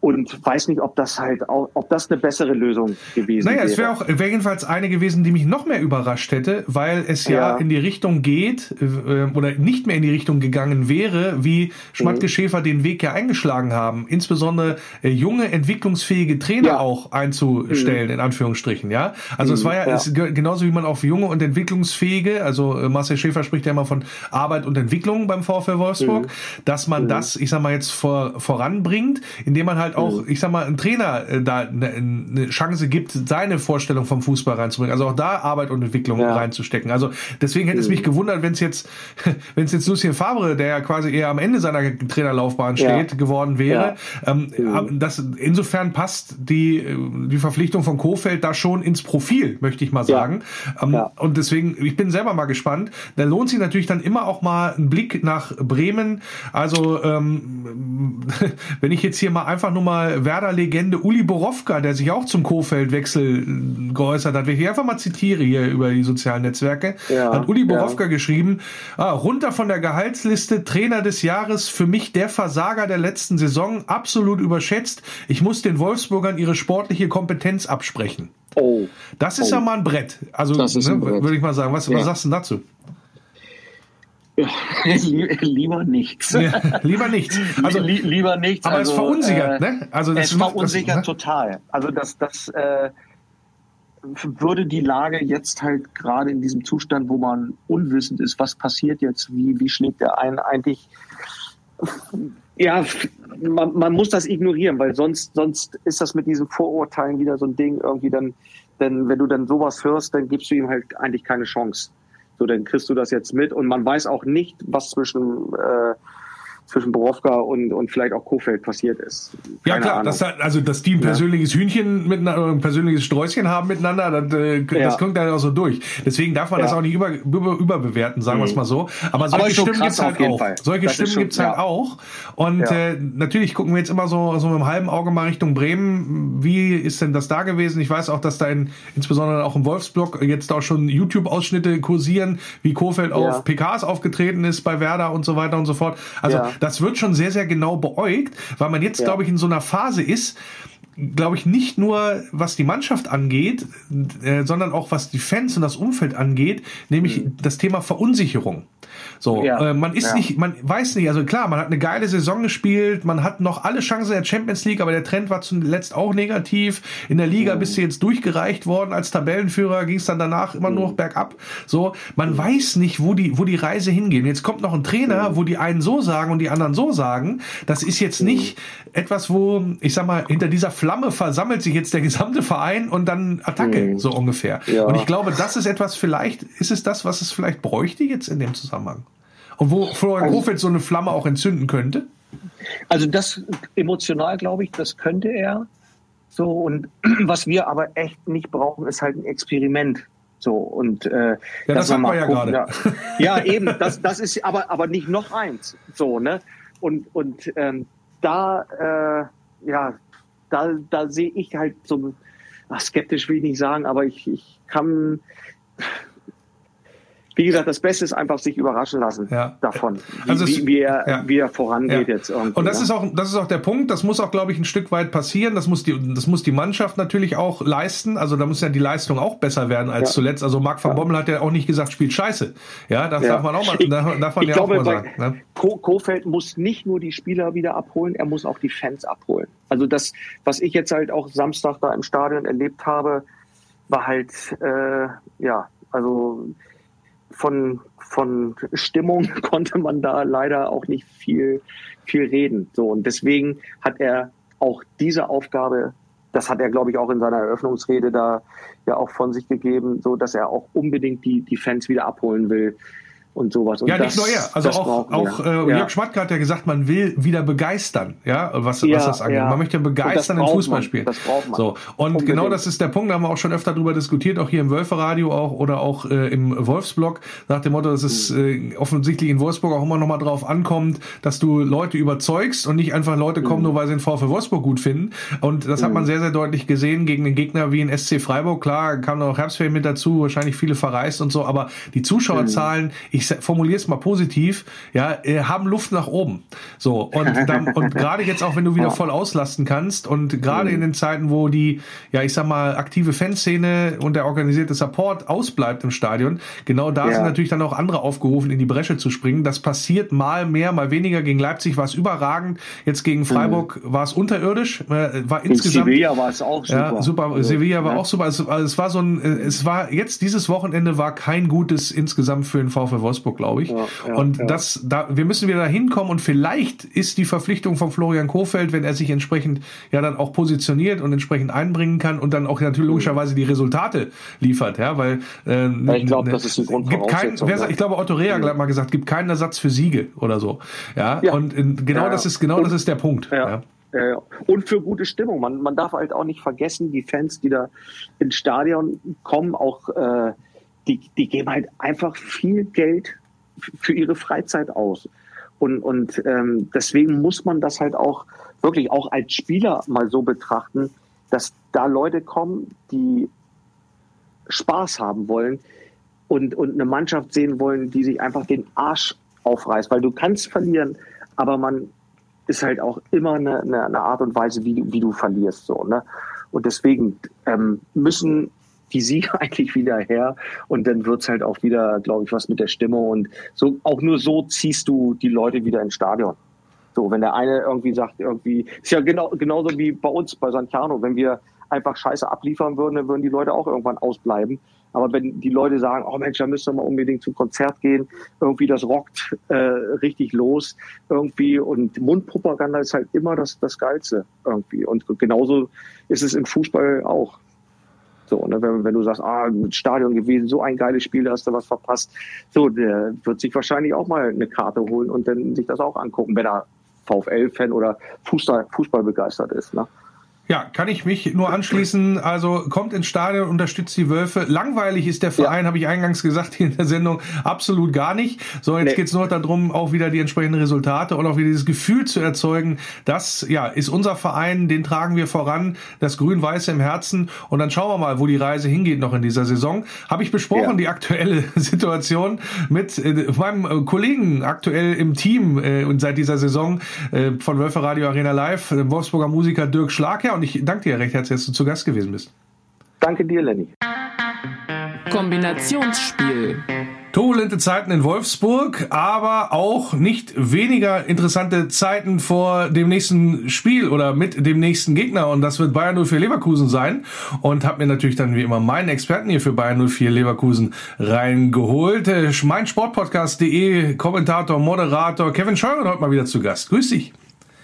und weiß nicht, ob das halt auch, ob das eine bessere Lösung gewesen naja, wäre. Naja, es wäre auch wäre jedenfalls eine gewesen, die mich noch mehr überrascht hätte, weil es ja, ja in die Richtung geht äh, oder nicht mehr in die Richtung gegangen wäre, wie Schmatke mhm. Schäfer den Weg ja eingeschlagen haben, insbesondere äh, junge entwicklungsfähige Trainer ja. auch einzustellen mhm. in Anführungsstrichen, ja. Also mhm. es war ja, ja. Es, genauso wie man auf junge und entwicklungsfähige, also äh, Marcel Schäfer spricht ja immer von Arbeit und Entwicklung beim VfL Wolfsburg, mhm. dass man mhm. das, ich sag mal jetzt vor, voranbringt, indem man halt halt auch, mhm. ich sag mal, ein Trainer äh, da eine, eine Chance gibt, seine Vorstellung vom Fußball reinzubringen. Also auch da Arbeit und Entwicklung ja. reinzustecken. Also deswegen hätte mhm. es mich gewundert, wenn es jetzt, wenn es jetzt Lucien Favre, der ja quasi eher am Ende seiner Trainerlaufbahn steht, ja. geworden wäre. Ja. Ähm, mhm. das, insofern passt die, die Verpflichtung von Kofeld da schon ins Profil, möchte ich mal sagen. Ähm, und deswegen, ich bin selber mal gespannt. Da lohnt sich natürlich dann immer auch mal ein Blick nach Bremen. Also ähm, wenn ich jetzt hier mal einfach nur nochmal Werder-Legende Uli Borowka, der sich auch zum Kofeld-Wechsel äh, geäußert hat. Wenn ich einfach mal zitiere hier über die sozialen Netzwerke, ja, hat Uli Borowka ja. geschrieben, ah, runter von der Gehaltsliste, Trainer des Jahres, für mich der Versager der letzten Saison, absolut überschätzt. Ich muss den Wolfsburgern ihre sportliche Kompetenz absprechen. Oh. Das ist oh. ja mal ein Brett. Also, ne, würde ich mal sagen. Was, ja. was sagst du dazu? lieber nichts. Ja, lieber nichts. Also lieber nichts. Aber also, es verunsichert, äh, ne? Also das es verunsichert das, ne? total. Also das, das äh, würde die Lage jetzt halt gerade in diesem Zustand, wo man unwissend ist, was passiert jetzt, wie, wie schlägt der ein, eigentlich ja, man, man, muss das ignorieren, weil sonst, sonst ist das mit diesen Vorurteilen wieder so ein Ding irgendwie dann, denn wenn du dann sowas hörst, dann gibst du ihm halt eigentlich keine Chance. So, dann kriegst du das jetzt mit. Und man weiß auch nicht, was zwischen äh, zwischen Borowka und, und vielleicht auch Kofeld passiert ist. Keine ja klar, dass, also dass die ein persönliches ja. Hühnchen miteinander ein persönliches Sträußchen haben miteinander, das, äh, das ja. kommt dann auch so durch. Deswegen darf man ja. das auch nicht über, über, überbewerten, sagen mhm. wir es mal so. Aber solche Aber Stimmen gibt's halt auch. Fall. Solche das Stimmen gibt's halt auch. Und äh, natürlich gucken wir jetzt immer so, so mit einem halben Auge mal Richtung Bremen. Wie ist denn das da gewesen? Ich weiß auch, dass da in, insbesondere auch im Wolfsblock jetzt auch schon YouTube-Ausschnitte kursieren, wie Kofeld auf PKs aufgetreten ist bei Werder und so weiter und so fort. Also das wird schon sehr, sehr genau beäugt, weil man jetzt, glaube ich, in so einer Phase ist, glaube ich, nicht nur was die Mannschaft angeht, äh, sondern auch was die Fans und das Umfeld angeht, nämlich mhm. das Thema Verunsicherung. So, ja. äh, man ist ja. nicht, man weiß nicht, also klar, man hat eine geile Saison gespielt, man hat noch alle Chancen der Champions League, aber der Trend war zuletzt auch negativ. In der Liga mhm. bist du jetzt durchgereicht worden als Tabellenführer, ging es dann danach immer nur noch mhm. bergab. So, man mhm. weiß nicht, wo die, wo die Reise hingeht. Jetzt kommt noch ein Trainer, mhm. wo die einen so sagen und die anderen so sagen. Das ist jetzt nicht etwas, wo, ich sag mal, hinter dieser Flamme versammelt sich jetzt der gesamte Verein und dann Attacke, so ungefähr. Ja. Und ich glaube, das ist etwas, vielleicht ist es das, was es vielleicht bräuchte jetzt in dem Zusammenhang. Und wo Florian also, Kofeld so eine Flamme auch entzünden könnte? Also das emotional, glaube ich, das könnte er. So, und was wir aber echt nicht brauchen, ist halt ein Experiment. So, und äh, ja, das haben wir ja gerade. Ja, ja, eben, das, das ist aber, aber nicht noch eins. So, ne? Und, und ähm, da, äh, ja, da, da sehe ich halt so, ach, skeptisch will ich nicht sagen, aber ich, ich kann wie gesagt, das Beste ist einfach sich überraschen lassen ja. davon, wie, also es, wie, er, ja. wie er vorangeht ja. jetzt irgendwie. Und das ne? ist auch, das ist auch der Punkt. Das muss auch, glaube ich, ein Stück weit passieren. Das muss die, das muss die Mannschaft natürlich auch leisten. Also da muss ja die Leistung auch besser werden als zuletzt. Also Marc van Bommel hat ja auch nicht gesagt, spielt Scheiße. Ja, das darf man auch mal, ich, darf man ja glaube, auch mal sagen. Ne? Kofeld muss nicht nur die Spieler wieder abholen, er muss auch die Fans abholen. Also das, was ich jetzt halt auch Samstag da im Stadion erlebt habe, war halt, äh, ja, also von, von Stimmung konnte man da leider auch nicht viel, viel reden. So, und deswegen hat er auch diese Aufgabe, das hat er, glaube ich, auch in seiner Eröffnungsrede da ja auch von sich gegeben, so dass er auch unbedingt die, die Fans wieder abholen will und sowas. Und ja, nicht nur er. Also auch, auch äh, ja. Jörg Schmatke hat ja gesagt, man will wieder begeistern, ja, was, ja, was das angeht. Ja. Man möchte begeistern im Fußballspiel. Das braucht man. So. Und Unbedingt. genau das ist der Punkt, da haben wir auch schon öfter drüber diskutiert, auch hier im Wölferadio auch oder auch äh, im Wolfsblog, nach dem Motto, dass es mhm. äh, offensichtlich in Wolfsburg auch immer noch mal drauf ankommt, dass du Leute überzeugst und nicht einfach Leute kommen, mhm. nur weil sie den VfL Wolfsburg gut finden. Und das mhm. hat man sehr, sehr deutlich gesehen gegen den Gegner wie in SC Freiburg. Klar, kam noch Herbstferien mit dazu, wahrscheinlich viele verreist und so, aber die Zuschauerzahlen, ich ich formuliere es mal positiv, ja, äh, haben Luft nach oben. So, und, dann, und gerade jetzt auch, wenn du wieder voll auslasten kannst und gerade mhm. in den Zeiten, wo die, ja, ich sag mal, aktive Fanszene und der organisierte Support ausbleibt im Stadion, genau da ja. sind natürlich dann auch andere aufgerufen, in die Bresche zu springen. Das passiert mal mehr, mal weniger. Gegen Leipzig war es überragend. Jetzt gegen Freiburg mhm. war es unterirdisch. War in insgesamt. Sevilla war es auch super. Ja, super. Also, Sevilla war ja. auch super. Es, also es war so ein, äh, es war jetzt dieses Wochenende war kein gutes insgesamt für den VfL Wolfsburg, glaube ich. Ja, ja, und ja. das, da, wir müssen wieder dahin kommen und vielleicht ist die Verpflichtung von Florian Kofeld, wenn er sich entsprechend ja dann auch positioniert und entsprechend einbringen kann und dann auch natürlich logischerweise die Resultate liefert, ja, weil äh, ich glaube, das ist ein Grund gibt kein, wer, ich glaube Otto Rea hat mal gesagt, gibt keinen Ersatz für Siege oder so, ja, und in, äh, genau das ist genau und, das ist der Punkt, ja. Ja. Und für gute Stimmung. Man, man darf halt auch nicht vergessen, die Fans, die da ins Stadion kommen, auch äh, die, die geben halt einfach viel Geld für ihre Freizeit aus. Und, und ähm, deswegen muss man das halt auch wirklich auch als Spieler mal so betrachten, dass da Leute kommen, die Spaß haben wollen und, und eine Mannschaft sehen wollen, die sich einfach den Arsch aufreißt, weil du kannst verlieren, aber man ist halt auch immer eine, eine, Art und Weise, wie, wie du verlierst. So, ne? Und deswegen ähm, müssen die Siege eigentlich wieder her und dann wird's halt auch wieder, glaube ich, was mit der Stimmung und so auch nur so ziehst du die Leute wieder ins Stadion. So, wenn der eine irgendwie sagt, irgendwie, ist ja genau, genauso wie bei uns bei Santiano, wenn wir einfach Scheiße abliefern würden, dann würden die Leute auch irgendwann ausbleiben. Aber wenn die Leute sagen, oh Mensch, da müssen wir mal unbedingt zum Konzert gehen, irgendwie das rockt äh, richtig los irgendwie und Mundpropaganda ist halt immer das, das Geilste irgendwie. Und genauso ist es im Fußball auch. So, ne, wenn, wenn du sagst, ah, Stadion gewesen, so ein geiles Spiel, da hast du was verpasst. So, der wird sich wahrscheinlich auch mal eine Karte holen und dann sich das auch angucken, wenn er VfL-Fan oder Fußball, Fußball begeistert ist. Ne? Ja, kann ich mich nur anschließen. Also kommt ins Stadion, unterstützt die Wölfe. Langweilig ist der Verein, ja. habe ich eingangs gesagt hier in der Sendung, absolut gar nicht. So, jetzt nee. geht's nur darum, auch wieder die entsprechenden Resultate und auch wieder dieses Gefühl zu erzeugen, das ja ist unser Verein, den tragen wir voran, das Grün-Weiße im Herzen. Und dann schauen wir mal, wo die Reise hingeht noch in dieser Saison. Habe ich besprochen, ja. die aktuelle Situation mit äh, meinem äh, Kollegen aktuell im Team äh, und seit dieser Saison äh, von Wölfe Radio Arena Live, äh, Wolfsburger Musiker Dirk Schlager und ich danke dir recht herzlich, dass du zu Gast gewesen bist. Danke dir, Lenny. Kombinationsspiel. Turbulente Zeiten in Wolfsburg, aber auch nicht weniger interessante Zeiten vor dem nächsten Spiel oder mit dem nächsten Gegner und das wird Bayern 04 Leverkusen sein und habe mir natürlich dann wie immer meinen Experten hier für Bayern 04 Leverkusen reingeholt. Äh, mein Sportpodcast.de Kommentator, Moderator Kevin Scheuren heute mal wieder zu Gast. Grüß dich.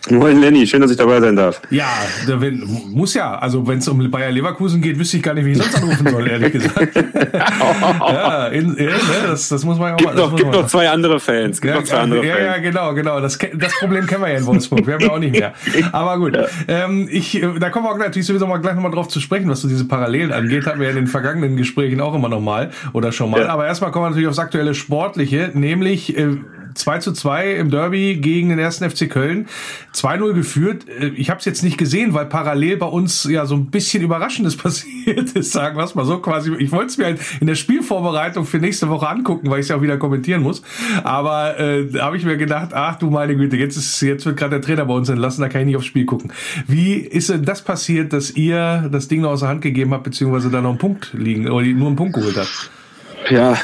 Moin Lenny, schön, dass ich dabei sein darf. Ja, wenn, muss ja. Also wenn es um Bayer Leverkusen geht, wüsste ich gar nicht, wie ich sonst anrufen soll, ehrlich gesagt. ja, in, in, ne, das, das muss man ja auch gibt mal. Noch, gibt noch zwei andere Fans. Gibt ja, noch zwei andere ja, Fans. ja, genau, genau. Das, das Problem kennen wir ja in Wolfsburg. Wir haben ja auch nicht mehr. Aber gut, ja. ähm, ich, da kommen wir auch natürlich sowieso mal gleich nochmal drauf zu sprechen, was so diese Parallelen angeht. Hatten wir ja in den vergangenen Gesprächen auch immer nochmal oder schon mal. Ja. Aber erstmal kommen wir natürlich aufs aktuelle Sportliche, nämlich äh, 2 zu 2 im Derby gegen den ersten FC Köln. 2-0 geführt. Äh, ich habe es jetzt nicht gesehen, weil parallel bei uns ja so ein bisschen Überraschendes passiert ist, sagen wir es mal so quasi. Ich wollte es mir halt in der Spielvorbereitung für nächste Woche angucken, weil ich es ja auch wieder kommentieren muss. Aber äh, da habe ich mir gedacht, ach du meine Güte, jetzt ist jetzt wird gerade der Trainer bei uns entlassen, da kann ich nicht aufs Spiel gucken. Wie ist denn das passiert, dass ihr das Ding noch aus der Hand gegeben habt, beziehungsweise da noch einen Punkt liegen oder nur einen Punkt geholt habt? Ja,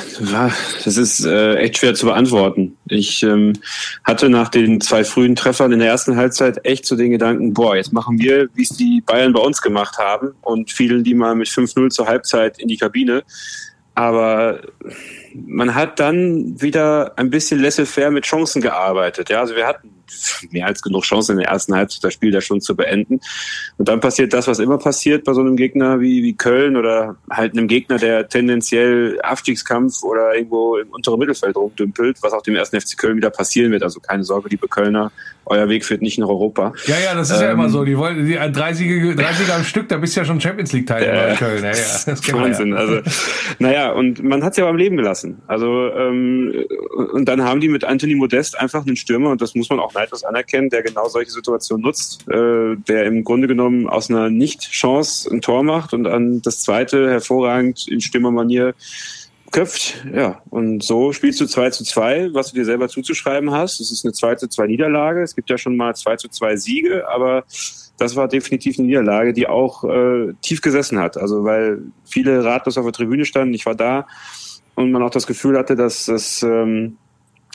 das ist äh, echt schwer zu beantworten. Ich ähm, hatte nach den zwei frühen Treffern in der ersten Halbzeit echt so den Gedanken, boah, jetzt machen wir, wie es die Bayern bei uns gemacht haben und fielen die mal mit 5-0 zur Halbzeit in die Kabine. Aber man hat dann wieder ein bisschen laissez-faire mit Chancen gearbeitet. Ja, also wir hatten mehr als genug Chancen in der ersten Halbzeit das Spiel da schon zu beenden. Und dann passiert das, was immer passiert bei so einem Gegner wie, wie Köln oder halt einem Gegner, der tendenziell Abstiegskampf oder irgendwo im unteren Mittelfeld rumdümpelt, was auch dem ersten FC Köln wieder passieren wird. Also keine Sorge, liebe Kölner, euer Weg führt nicht nach Europa. Ja, ja, das ist ähm, ja immer so. Die wollen die, drei, Siege, drei Siege am Stück, da bist du ja schon Champions League Teilnehmer äh, in Köln. Ja, ja, das Wahnsinn. Ja. Also, naja, und man hat es ja beim Leben gelassen. Also ähm, und dann haben die mit Anthony Modest einfach einen Stürmer und das muss man auch neidlos anerkennen, der genau solche Situationen nutzt, äh, der im Grunde genommen aus einer Nicht-Chance ein Tor macht und dann das zweite hervorragend in Stürmermanier köpft. Ja, und so spielst du 2 zu 2, was du dir selber zuzuschreiben hast. Es ist eine 2 zu 2 Niederlage. Es gibt ja schon mal 2 zu 2 Siege, aber das war definitiv eine Niederlage, die auch äh, tief gesessen hat. Also weil viele ratlos auf der Tribüne standen, ich war da und man auch das Gefühl hatte, dass das ähm,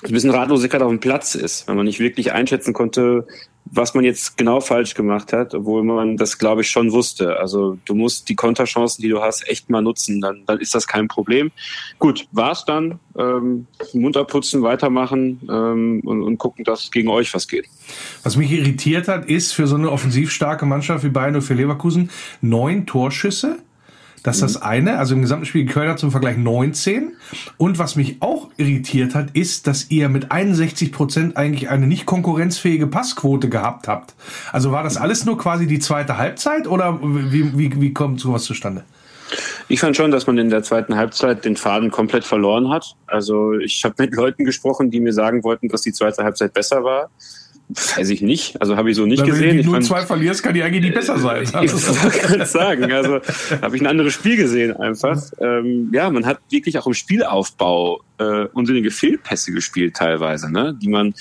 ein bisschen Ratlosigkeit auf dem Platz ist, wenn man nicht wirklich einschätzen konnte, was man jetzt genau falsch gemacht hat, obwohl man das, glaube ich, schon wusste. Also du musst die Konterchancen, die du hast, echt mal nutzen, dann, dann ist das kein Problem. Gut, war's dann. Ähm, munter putzen, weitermachen ähm, und, und gucken, dass gegen euch was geht. Was mich irritiert hat, ist für so eine offensiv starke Mannschaft wie Bayern und für Leverkusen neun Torschüsse das ist das mhm. eine. Also im gesamten Spiel Köln hat zum Vergleich 19. Und was mich auch irritiert hat, ist, dass ihr mit 61 Prozent eigentlich eine nicht konkurrenzfähige Passquote gehabt habt. Also war das alles nur quasi die zweite Halbzeit oder wie, wie, wie kommt sowas zustande? Ich fand schon, dass man in der zweiten Halbzeit den Faden komplett verloren hat. Also ich habe mit Leuten gesprochen, die mir sagen wollten, dass die zweite Halbzeit besser war. Weiß ich nicht. Also habe ich so nicht Weil gesehen. Wenn du ich 0-2 verlierst, kann die eigentlich nicht besser sein. Ich gerade sagen, also habe ich ein anderes Spiel gesehen einfach. Ähm, ja, man hat wirklich auch im Spielaufbau äh, unsinnige Fehlpässe gespielt teilweise, ne? Die man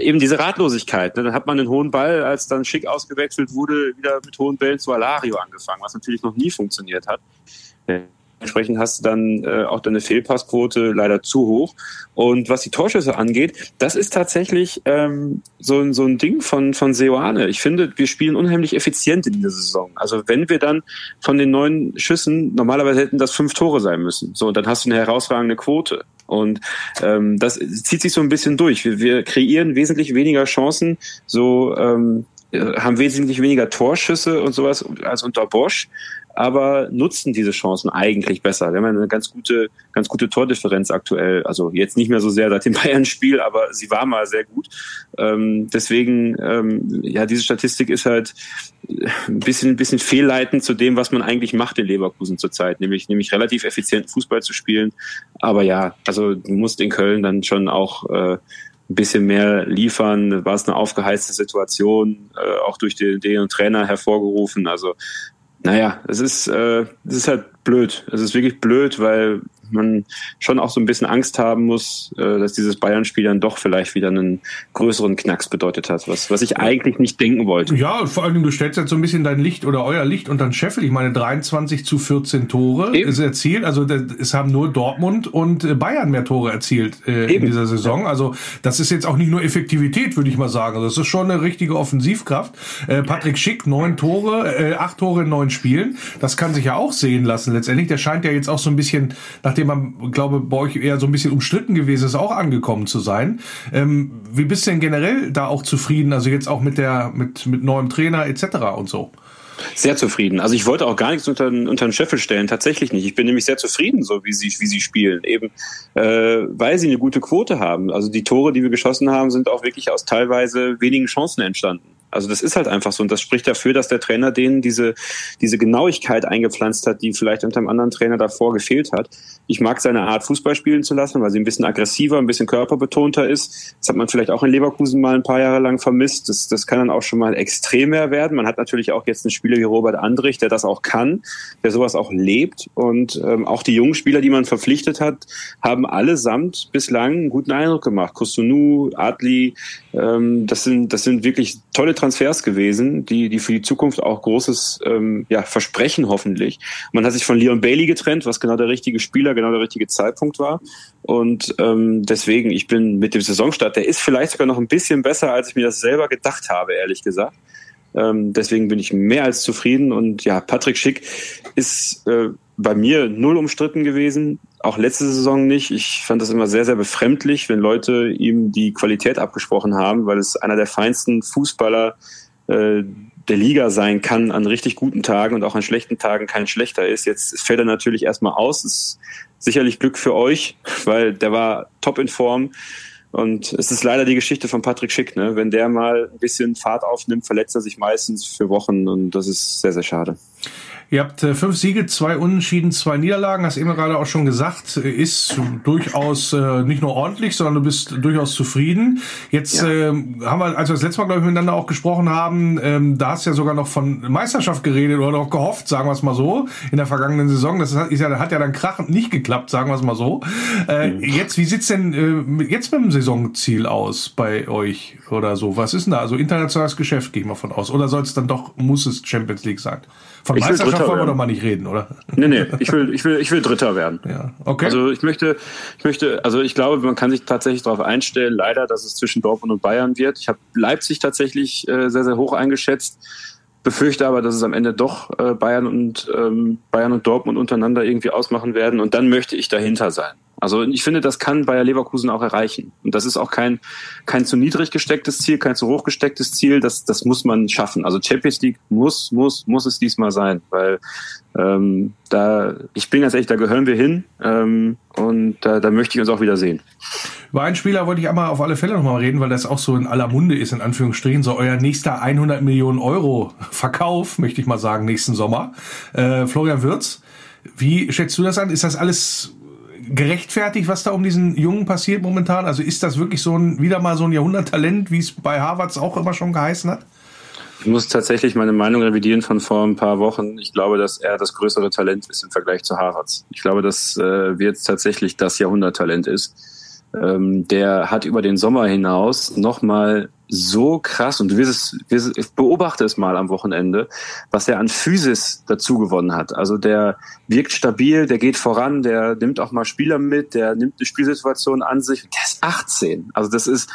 eben diese Ratlosigkeit. Ne? Dann hat man den hohen Ball, als dann schick ausgewechselt wurde, wieder mit hohen Bällen zu Alario angefangen, was natürlich noch nie funktioniert hat. Entsprechend hast du dann äh, auch deine Fehlpassquote leider zu hoch. Und was die Torschüsse angeht, das ist tatsächlich ähm, so, ein so ein Ding von, von Seoane. Ich finde, wir spielen unheimlich effizient in dieser Saison. Also wenn wir dann von den neun Schüssen, normalerweise hätten das fünf Tore sein müssen. So, dann hast du eine herausragende Quote. Und ähm, das zieht sich so ein bisschen durch. Wir, wir kreieren wesentlich weniger Chancen, so ähm, haben wesentlich weniger Torschüsse und sowas als unter Bosch aber nutzen diese Chancen eigentlich besser. Wir haben eine ganz gute, ganz gute Tordifferenz aktuell. Also jetzt nicht mehr so sehr seit dem Bayern-Spiel, aber sie war mal sehr gut. Ähm, deswegen, ähm, ja, diese Statistik ist halt ein bisschen, ein bisschen fehlleitend zu dem, was man eigentlich macht in Leverkusen zurzeit, nämlich, nämlich relativ effizienten Fußball zu spielen. Aber ja, also du musst in Köln dann schon auch äh, ein bisschen mehr liefern. War es eine aufgeheizte Situation, äh, auch durch den, den Trainer hervorgerufen. Also naja, es ist, äh, es ist halt blöd. Es ist wirklich blöd, weil man schon auch so ein bisschen Angst haben muss, äh, dass dieses Bayern-Spiel dann doch vielleicht wieder einen größeren Knacks bedeutet hat, was, was ich eigentlich nicht denken wollte. Ja, vor allem du stellst jetzt so ein bisschen dein Licht oder euer Licht unter den Scheffel. Ich meine, 23 zu 14 Tore Eben. ist erzielt. Also es haben nur Dortmund und äh, Bayern mehr Tore erzielt äh, in dieser Saison. Also das ist jetzt auch nicht nur Effektivität, würde ich mal sagen. Also das ist schon eine richtige Offensivkraft. Äh, Patrick Schick, neun Tore, äh, acht Tore in neun Spielen. Das kann sich ja auch sehen lassen letztendlich. Der scheint ja jetzt auch so ein bisschen, nachdem man, glaube bei euch eher so ein bisschen umstritten gewesen ist, auch angekommen zu sein. Ähm, wie bist du denn generell da auch zufrieden? Also jetzt auch mit der, mit, mit neuem Trainer etc. und so? Sehr zufrieden. Also ich wollte auch gar nichts unter, unter den Scheffel stellen, tatsächlich nicht. Ich bin nämlich sehr zufrieden, so wie sie, wie sie spielen, eben äh, weil sie eine gute Quote haben. Also die Tore, die wir geschossen haben, sind auch wirklich aus teilweise wenigen Chancen entstanden. Also das ist halt einfach so und das spricht dafür, dass der Trainer denen diese, diese Genauigkeit eingepflanzt hat, die vielleicht unter einem anderen Trainer davor gefehlt hat. Ich mag seine Art, Fußball spielen zu lassen, weil sie ein bisschen aggressiver, ein bisschen körperbetonter ist. Das hat man vielleicht auch in Leverkusen mal ein paar Jahre lang vermisst. Das, das kann dann auch schon mal extremer werden. Man hat natürlich auch jetzt einen Spieler wie Robert Andrich, der das auch kann, der sowas auch lebt. Und ähm, auch die jungen Spieler, die man verpflichtet hat, haben allesamt bislang einen guten Eindruck gemacht. Kusunu, Adli, ähm, das sind, das sind wirklich tolle Transfers gewesen, die, die für die Zukunft auch großes ähm, ja, Versprechen hoffentlich. Man hat sich von Leon Bailey getrennt, was genau der richtige Spieler, genau der richtige Zeitpunkt war. Und ähm, deswegen, ich bin mit dem Saisonstart, der ist vielleicht sogar noch ein bisschen besser, als ich mir das selber gedacht habe, ehrlich gesagt. Ähm, deswegen bin ich mehr als zufrieden. Und ja, Patrick Schick ist äh, bei mir null umstritten gewesen, auch letzte Saison nicht. Ich fand das immer sehr, sehr befremdlich, wenn Leute ihm die Qualität abgesprochen haben, weil es einer der feinsten Fußballer äh, der Liga sein kann an richtig guten Tagen und auch an schlechten Tagen kein schlechter ist. Jetzt fällt er natürlich erstmal aus. Ist sicherlich Glück für euch, weil der war top in Form. Und es ist leider die Geschichte von Patrick Schick. Ne? Wenn der mal ein bisschen Fahrt aufnimmt, verletzt er sich meistens für Wochen und das ist sehr, sehr schade. Ihr habt äh, fünf Siege, zwei Unentschieden, zwei Niederlagen, hast eben gerade auch schon gesagt, äh, ist durchaus äh, nicht nur ordentlich, sondern du bist durchaus zufrieden. Jetzt ja. äh, haben wir, als wir das letzte Mal, glaube ich, miteinander auch gesprochen haben, ähm, da hast du ja sogar noch von Meisterschaft geredet oder noch gehofft, sagen wir es mal so, in der vergangenen Saison. Das ist ja, hat ja dann krachend nicht geklappt, sagen wir es mal so. Äh, mhm. Jetzt, wie sieht's denn äh, jetzt mit dem Saisonziel aus bei euch oder so? Was ist denn da? Also internationales Geschäft, gehe ich mal von aus. Oder soll es dann doch, muss es Champions League sein? Von ich Meisterschaft wollen wir doch mal nicht reden, oder? Nee, nee, ich will, ich will, ich will Dritter werden. Ja, okay. Also ich möchte, ich möchte, also ich glaube, man kann sich tatsächlich darauf einstellen, leider, dass es zwischen Dortmund und Bayern wird. Ich habe Leipzig tatsächlich äh, sehr, sehr hoch eingeschätzt befürchte aber, dass es am Ende doch äh, Bayern und ähm, Bayern und Dortmund untereinander irgendwie ausmachen werden und dann möchte ich dahinter sein. Also ich finde, das kann Bayer Leverkusen auch erreichen. Und das ist auch kein, kein zu niedrig gestecktes Ziel, kein zu hoch gestecktes Ziel. Das, das muss man schaffen. Also Champions League muss, muss, muss es diesmal sein, weil ähm, da, ich bin ganz ehrlich, da gehören wir hin ähm, und da, da möchte ich uns auch wieder sehen. Über einen Spieler wollte ich einmal auf alle Fälle nochmal reden, weil das auch so in aller Munde ist, in Anführungsstrichen. So euer nächster 100 Millionen Euro Verkauf, möchte ich mal sagen, nächsten Sommer. Äh, Florian Wirz, wie schätzt du das an? Ist das alles gerechtfertigt, was da um diesen Jungen passiert momentan? Also ist das wirklich so ein, wieder mal so ein Jahrhunderttalent, wie es bei Harvards auch immer schon geheißen hat? Ich muss tatsächlich meine Meinung revidieren von vor ein paar Wochen. Ich glaube, dass er das größere Talent ist im Vergleich zu Harvards. Ich glaube, dass äh, jetzt tatsächlich das Jahrhunderttalent ist. Ähm, der hat über den Sommer hinaus nochmal so krass und du wirst es, wirst, beobachte es mal am Wochenende, was er an Physis dazu gewonnen hat. Also der wirkt stabil, der geht voran, der nimmt auch mal Spieler mit, der nimmt eine Spielsituation an sich. Der ist 18. Also das ist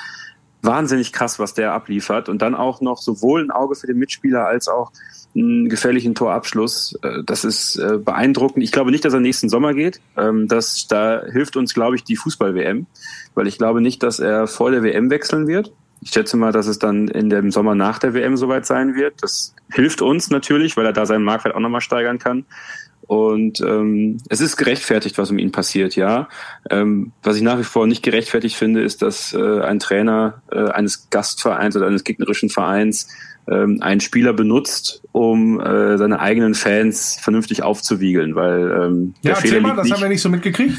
wahnsinnig krass, was der abliefert und dann auch noch sowohl ein Auge für den Mitspieler als auch einen gefährlichen Torabschluss. Äh, das ist äh, beeindruckend. Ich glaube nicht, dass er nächsten Sommer geht. Ähm, das, da hilft uns, glaube ich, die Fußball-WM, weil ich glaube nicht, dass er vor der WM wechseln wird. Ich schätze mal, dass es dann in dem Sommer nach der WM soweit sein wird. Das hilft uns natürlich, weil er da seinen Marktwert auch nochmal steigern kann. Und ähm, es ist gerechtfertigt, was um ihn passiert, ja. Ähm, was ich nach wie vor nicht gerechtfertigt finde, ist, dass äh, ein Trainer äh, eines Gastvereins oder eines gegnerischen Vereins ähm, einen Spieler benutzt, um äh, seine eigenen Fans vernünftig aufzuwiegeln, weil ähm, der ja, Fehler mal, das nicht. haben wir nicht so mitgekriegt.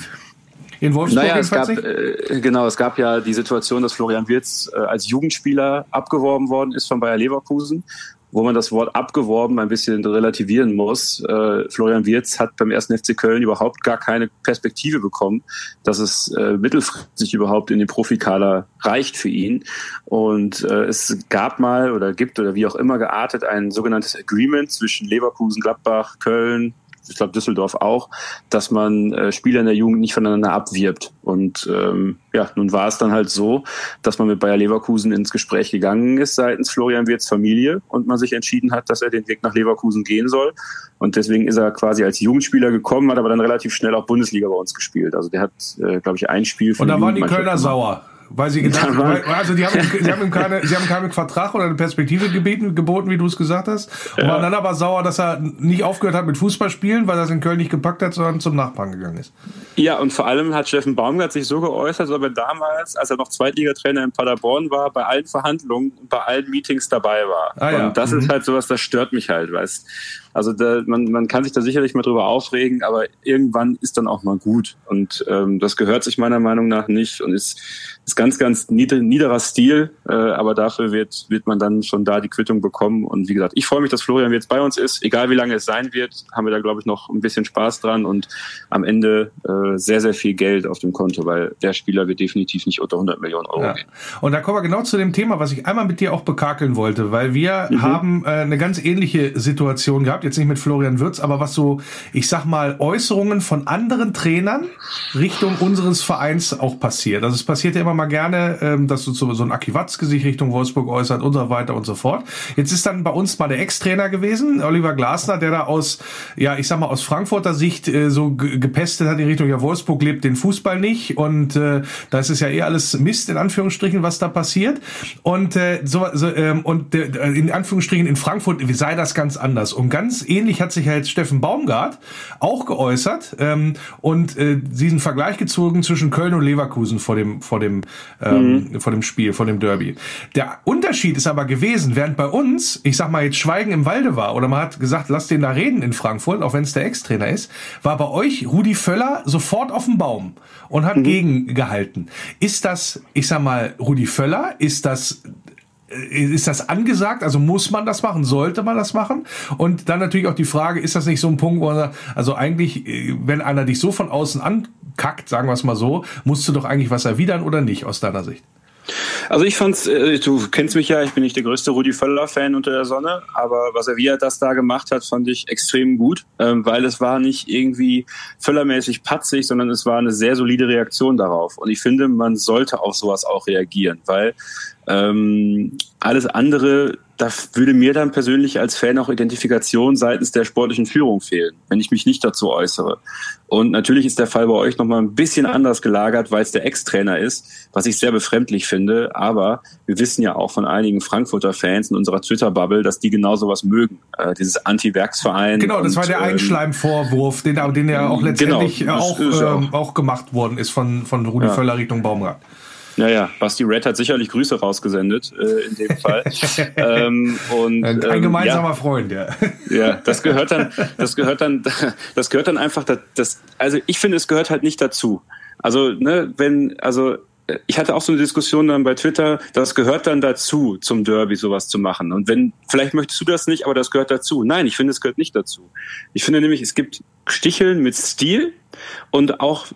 In Wolfsburg naja, es gab, äh, genau, es gab ja die Situation, dass Florian Wirz äh, als Jugendspieler abgeworben worden ist von Bayer Leverkusen wo man das Wort abgeworben ein bisschen relativieren muss. Äh, Florian Wirz hat beim ersten FC Köln überhaupt gar keine Perspektive bekommen, dass es äh, mittelfristig überhaupt in den Profikader reicht für ihn. Und äh, es gab mal oder gibt oder wie auch immer geartet ein sogenanntes Agreement zwischen Leverkusen, Gladbach, Köln, ich glaube Düsseldorf auch, dass man äh, Spieler in der Jugend nicht voneinander abwirbt. Und ähm, ja, nun war es dann halt so, dass man mit Bayer Leverkusen ins Gespräch gegangen ist seitens Florian Wirts Familie und man sich entschieden hat, dass er den Weg nach Leverkusen gehen soll. Und deswegen ist er quasi als Jugendspieler gekommen, hat aber dann relativ schnell auch Bundesliga bei uns gespielt. Also der hat, äh, glaube ich, ein Spiel. Und da waren die Kölner sauer. Weil sie gedacht haben, also die haben, sie haben ihm keine, sie haben keinen Vertrag oder eine Perspektive gebeten, geboten, wie du es gesagt hast. Und ja. waren dann aber sauer, dass er nicht aufgehört hat mit Fußballspielen, weil er es in Köln nicht gepackt hat, sondern zum Nachbarn gegangen ist. Ja, und vor allem hat Steffen Baumgart sich so geäußert, als ob er damals, als er noch Zweitligatrainer in Paderborn war, bei allen Verhandlungen und bei allen Meetings dabei war. Ah, ja. Und das mhm. ist halt sowas, das stört mich halt, weißt also da, man, man kann sich da sicherlich mal drüber aufregen, aber irgendwann ist dann auch mal gut. Und ähm, das gehört sich meiner Meinung nach nicht und ist, ist ganz, ganz nieder, niederer Stil. Äh, aber dafür wird, wird man dann schon da die Quittung bekommen. Und wie gesagt, ich freue mich, dass Florian jetzt bei uns ist. Egal wie lange es sein wird, haben wir da, glaube ich, noch ein bisschen Spaß dran und am Ende äh, sehr, sehr viel Geld auf dem Konto, weil der Spieler wird definitiv nicht unter 100 Millionen Euro ja. gehen. Und da kommen wir genau zu dem Thema, was ich einmal mit dir auch bekakeln wollte, weil wir mhm. haben äh, eine ganz ähnliche Situation gehabt jetzt nicht mit Florian Würz, aber was so, ich sag mal, Äußerungen von anderen Trainern Richtung unseres Vereins auch passiert. Also es passiert ja immer mal gerne, ähm, dass so, so ein Aki Watzke sich Richtung Wolfsburg äußert und so weiter und so fort. Jetzt ist dann bei uns mal der Ex-Trainer gewesen, Oliver Glasner, der da aus, ja, ich sag mal, aus Frankfurter Sicht äh, so gepestet hat in Richtung, ja, Wolfsburg lebt den Fußball nicht und äh, da ist ja eh alles Mist, in Anführungsstrichen, was da passiert. Und äh, so, so ähm, und äh, in Anführungsstrichen in Frankfurt sei das ganz anders. Und ganz ähnlich hat sich halt Steffen Baumgart auch geäußert ähm, und äh, diesen Vergleich gezogen zwischen Köln und Leverkusen vor dem vor dem ähm, mhm. vor dem Spiel, vor dem Derby. Der Unterschied ist aber gewesen, während bei uns, ich sag mal jetzt Schweigen im Walde war oder man hat gesagt, lass den da reden in Frankfurt, auch wenn es der Ex-Trainer ist, war bei euch Rudi Völler sofort auf dem Baum und hat mhm. gegengehalten. Ist das, ich sag mal, Rudi Völler, ist das äh, ist das angesagt? Also muss man das machen? Sollte man das machen? Und dann natürlich auch die Frage, ist das nicht so ein Punkt, wo man sagt, also eigentlich, äh, wenn einer dich so von außen ankackt, sagen wir es mal so, musst du doch eigentlich was erwidern oder nicht aus deiner Sicht? Also ich fand's, äh, du kennst mich ja, ich bin nicht der größte Rudi Völler-Fan unter der Sonne, aber was er wie er das da gemacht hat, fand ich extrem gut, ähm, weil es war nicht irgendwie Völlermäßig patzig, sondern es war eine sehr solide Reaktion darauf. Und ich finde, man sollte auf sowas auch reagieren, weil ähm, alles andere, da würde mir dann persönlich als Fan auch Identifikation seitens der sportlichen Führung fehlen, wenn ich mich nicht dazu äußere. Und natürlich ist der Fall bei euch nochmal ein bisschen anders gelagert, weil es der Ex-Trainer ist, was ich sehr befremdlich finde. Aber wir wissen ja auch von einigen Frankfurter Fans in unserer Twitter-Bubble, dass die genau sowas mögen. Äh, dieses Anti-Werksverein. Genau, das und, war der ähm, Einschleimvorwurf, den, den ja auch genau, letztendlich genau, auch, ähm, auch gemacht worden ist von, von Rudi ja. Völler Richtung Baumgart. Naja, Basti Red hat sicherlich Grüße rausgesendet äh, in dem Fall. ähm, und, Ein ähm, gemeinsamer ja, Freund, ja. ja, das gehört dann, das gehört dann, das gehört dann einfach, das, das, also ich finde, es gehört halt nicht dazu. Also, ne, wenn, also ich hatte auch so eine Diskussion dann bei Twitter, das gehört dann dazu, zum Derby sowas zu machen. Und wenn, vielleicht möchtest du das nicht, aber das gehört dazu. Nein, ich finde, es gehört nicht dazu. Ich finde nämlich, es gibt Sticheln mit Stil und auch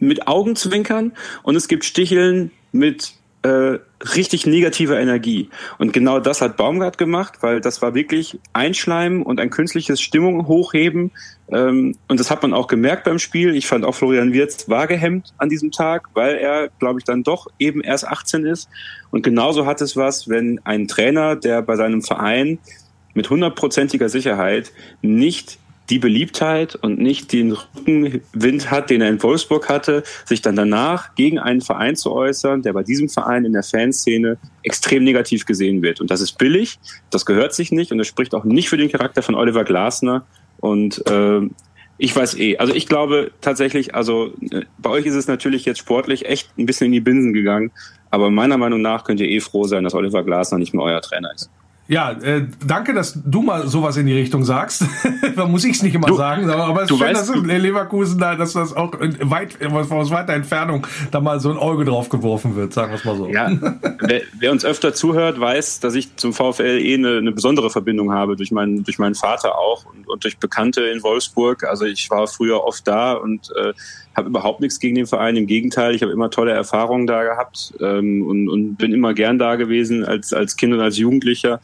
mit Augenzwinkern und es gibt Sticheln mit äh, richtig negativer Energie. Und genau das hat Baumgart gemacht, weil das war wirklich Einschleimen und ein künstliches Stimmung hochheben. Ähm, und das hat man auch gemerkt beim Spiel. Ich fand auch Florian Wirz war gehemmt an diesem Tag, weil er, glaube ich, dann doch eben erst 18 ist. Und genauso hat es was, wenn ein Trainer, der bei seinem Verein mit hundertprozentiger Sicherheit nicht die Beliebtheit und nicht den Rückenwind hat, den er in Wolfsburg hatte, sich dann danach gegen einen Verein zu äußern, der bei diesem Verein in der Fanszene extrem negativ gesehen wird. Und das ist billig, das gehört sich nicht und das spricht auch nicht für den Charakter von Oliver Glasner. Und äh, ich weiß eh, also ich glaube tatsächlich, also äh, bei euch ist es natürlich jetzt sportlich echt ein bisschen in die Binsen gegangen, aber meiner Meinung nach könnt ihr eh froh sein, dass Oliver Glasner nicht mehr euer Trainer ist. Ja, äh, danke, dass du mal sowas in die Richtung sagst. da muss ich es nicht immer du, sagen, aber es ist schön, weißt, dass Leverkusen da, dass das auch weit aus weiter Entfernung da mal so ein Auge drauf geworfen wird, sagen wir es mal so. Ja, wer, wer, uns öfter zuhört, weiß, dass ich zum VfL eh eine, eine besondere Verbindung habe durch meinen durch meinen Vater auch und, und, durch Bekannte in Wolfsburg. Also ich war früher oft da und äh, habe überhaupt nichts gegen den Verein. Im Gegenteil, ich habe immer tolle Erfahrungen da gehabt ähm, und, und bin immer gern da gewesen als, als Kind und als Jugendlicher.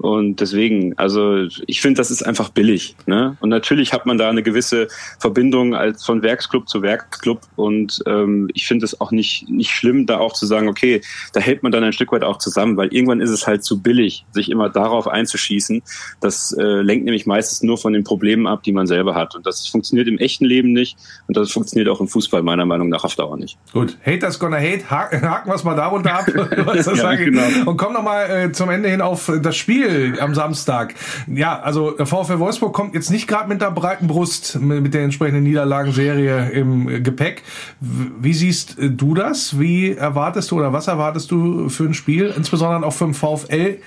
Und deswegen, also ich finde, das ist einfach billig. Ne? Und natürlich hat man da eine gewisse Verbindung als von Werksclub zu Werksclub. Und ähm, ich finde es auch nicht, nicht schlimm, da auch zu sagen, okay, da hält man dann ein Stück weit auch zusammen, weil irgendwann ist es halt zu billig, sich immer darauf einzuschießen. Das äh, lenkt nämlich meistens nur von den Problemen ab, die man selber hat. Und das funktioniert im echten Leben nicht. Und das funktioniert auch im Fußball meiner Meinung nach auf Dauer nicht. Gut, Haters gonna hate, haken wir es mal darunter ab. ja, genau. Und kommen nochmal äh, zum Ende hin auf das Spiel am Samstag. Ja, also der VfL Wolfsburg kommt jetzt nicht gerade mit der breiten Brust mit, der entsprechenden Niederlagenserie im Gepäck. Wie siehst du das? Wie erwartest du oder was erwartest du für ein Spiel, insbesondere auch für den VfL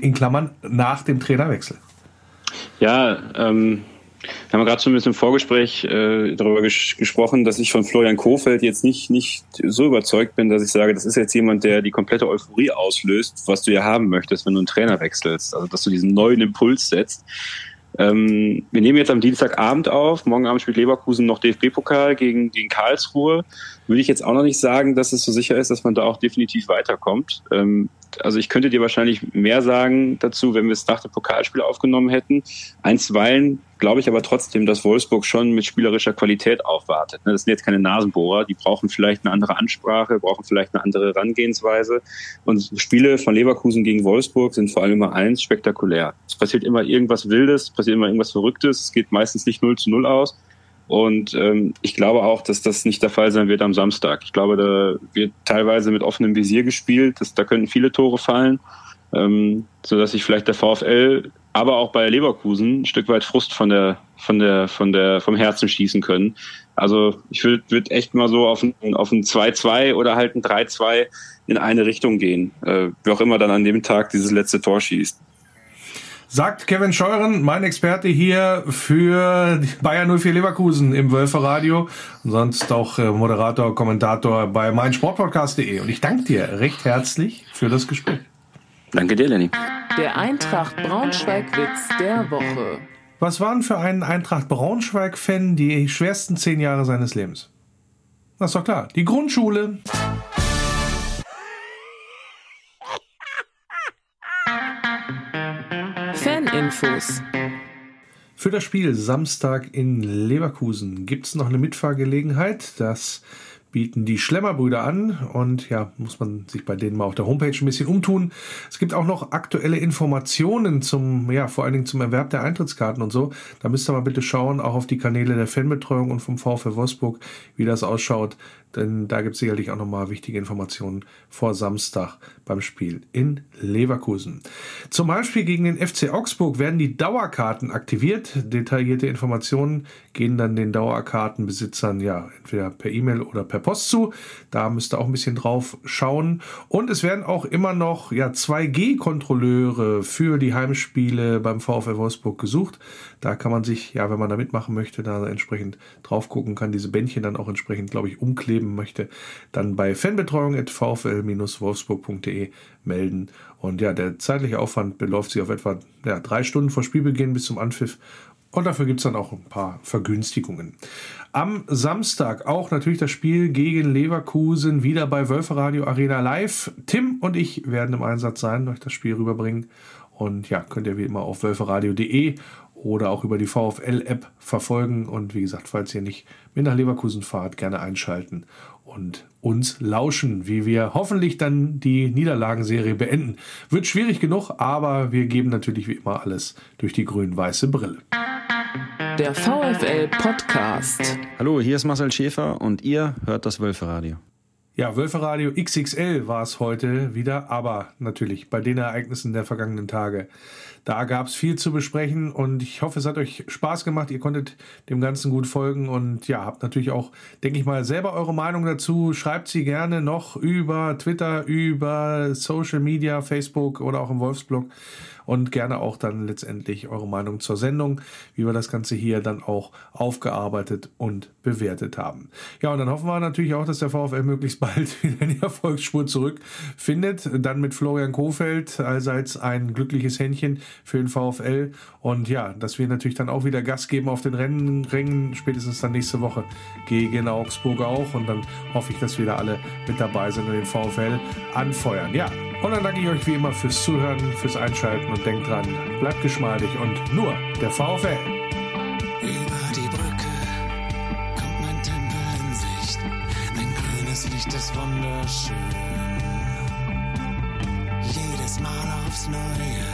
in Klammern nach dem Trainerwechsel? Ja, ähm, wir haben gerade schon ein bisschen im Vorgespräch äh, darüber ges gesprochen, dass ich von Florian Kofeld jetzt nicht, nicht so überzeugt bin, dass ich sage, das ist jetzt jemand, der die komplette Euphorie auslöst, was du ja haben möchtest, wenn du einen Trainer wechselst. Also, dass du diesen neuen Impuls setzt. Ähm, wir nehmen jetzt am Dienstagabend auf. Morgen Abend spielt Leverkusen noch DFB-Pokal gegen, gegen Karlsruhe. Würde ich jetzt auch noch nicht sagen, dass es so sicher ist, dass man da auch definitiv weiterkommt. Ähm, also ich könnte dir wahrscheinlich mehr sagen dazu, wenn wir es nach dem Pokalspiel aufgenommen hätten. Einstweilen glaube ich aber trotzdem, dass Wolfsburg schon mit spielerischer Qualität aufwartet. Das sind jetzt keine Nasenbohrer, die brauchen vielleicht eine andere Ansprache, brauchen vielleicht eine andere Herangehensweise. Und Spiele von Leverkusen gegen Wolfsburg sind vor allem immer eins, spektakulär. Es passiert immer irgendwas Wildes, es passiert immer irgendwas Verrücktes, es geht meistens nicht 0 zu 0 aus. Und ähm, ich glaube auch, dass das nicht der Fall sein wird am Samstag. Ich glaube, da wird teilweise mit offenem Visier gespielt. Das, da könnten viele Tore fallen, ähm, so dass sich vielleicht der VfL, aber auch bei Leverkusen ein Stück weit Frust von der, von der, von der, vom Herzen schießen können. Also ich würde würd echt mal so auf ein, auf ein 2-2 oder halt ein 3-2 in eine Richtung gehen. Äh, wie auch immer dann an dem Tag dieses letzte Tor schießt. Sagt Kevin Scheuren, mein Experte hier für Bayern 04 Leverkusen im Wölfer Radio und sonst auch äh, Moderator, Kommentator bei meinsportpodcast.de. Und ich danke dir recht herzlich für das Gespräch. Danke dir, Lenny. Der Eintracht Braunschweig-Witz der Woche. Was waren für einen Eintracht Braunschweig-Fan die schwersten zehn Jahre seines Lebens? Das ist doch klar. Die Grundschule. Infos. Für das Spiel Samstag in Leverkusen gibt es noch eine Mitfahrgelegenheit. Das bieten die Schlemmerbrüder an und ja, muss man sich bei denen mal auf der Homepage ein bisschen umtun. Es gibt auch noch aktuelle Informationen zum, ja, vor allen Dingen zum Erwerb der Eintrittskarten und so. Da müsst ihr mal bitte schauen, auch auf die Kanäle der Fanbetreuung und vom VfL Wolfsburg, wie das ausschaut. Denn da gibt es sicherlich auch nochmal wichtige Informationen vor Samstag beim Spiel in Leverkusen. Zum Beispiel gegen den FC Augsburg werden die Dauerkarten aktiviert. Detaillierte Informationen gehen dann den Dauerkartenbesitzern ja entweder per E-Mail oder per Post zu. Da müsst ihr auch ein bisschen drauf schauen. Und es werden auch immer noch ja, 2G-Kontrolleure für die Heimspiele beim VfL Wolfsburg gesucht. Da kann man sich, ja, wenn man da mitmachen möchte, da entsprechend drauf gucken kann, diese Bändchen dann auch entsprechend, glaube ich, umkleben möchte, dann bei fanbetreuung.vfl-wolfsburg.de melden. Und ja, der zeitliche Aufwand beläuft sich auf etwa ja, drei Stunden vor Spielbeginn bis zum Anpfiff. Und dafür gibt es dann auch ein paar Vergünstigungen. Am Samstag auch natürlich das Spiel gegen Leverkusen wieder bei Wölferadio Arena Live. Tim und ich werden im Einsatz sein, euch das Spiel rüberbringen. Und ja, könnt ihr wie immer auf wölferadio.de oder auch über die VfL-App verfolgen. Und wie gesagt, falls ihr nicht mit nach Leverkusen fahrt, gerne einschalten und uns lauschen, wie wir hoffentlich dann die Niederlagenserie beenden. Wird schwierig genug, aber wir geben natürlich wie immer alles durch die grün-weiße Brille. Der VfL Podcast. Hallo, hier ist Marcel Schäfer und ihr hört das Wölferadio. Ja, Wölferadio XXL war es heute wieder, aber natürlich bei den Ereignissen der vergangenen Tage. Da gab es viel zu besprechen und ich hoffe, es hat euch Spaß gemacht. Ihr konntet dem Ganzen gut folgen und ja, habt natürlich auch, denke ich mal, selber eure Meinung dazu. Schreibt sie gerne noch über Twitter, über Social Media, Facebook oder auch im Wolfsblog und gerne auch dann letztendlich eure Meinung zur Sendung, wie wir das Ganze hier dann auch aufgearbeitet und bewertet haben. Ja, und dann hoffen wir natürlich auch, dass der VfL möglichst bald wieder in die Erfolgsspur zurückfindet. Dann mit Florian Kofeld allseits ein glückliches Händchen für den VfL. Und ja, dass wir natürlich dann auch wieder Gas geben auf den Rennen, spätestens dann nächste Woche gegen Augsburg auch. Und dann hoffe ich, dass wieder alle mit dabei sind und den VfL anfeuern. Ja, und dann danke ich euch wie immer fürs Zuhören, fürs Einschalten und denkt dran, bleibt geschmeidig und nur der VfL. Über die Brücke kommt mein Tempel in Sicht. Ein grünes Licht ist wunderschön. Jedes Mal aufs Neue,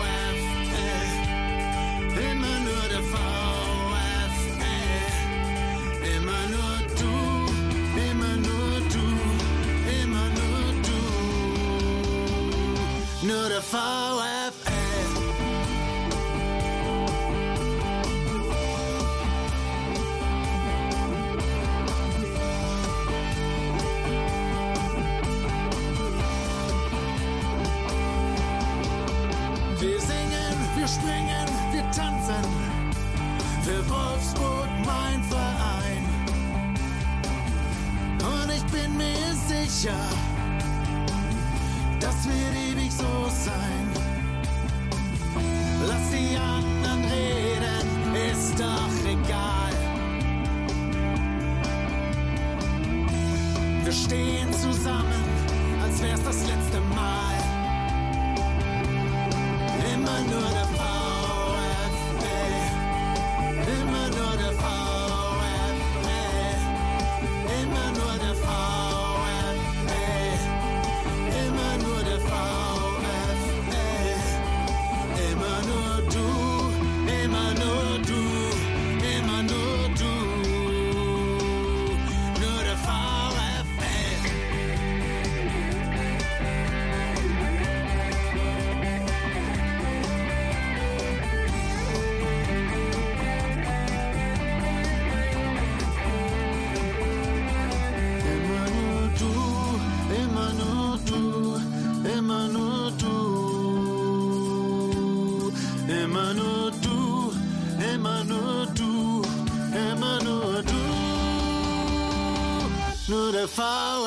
Nur der VfL. Wir singen, wir springen, wir tanzen. Für Wolfsburg mein Verein. Und ich bin mir sicher, das wird ewig so sein. Lass die anderen reden, ist doch egal. Wir stehen zusammen, als wär's das letzte Mal. Immer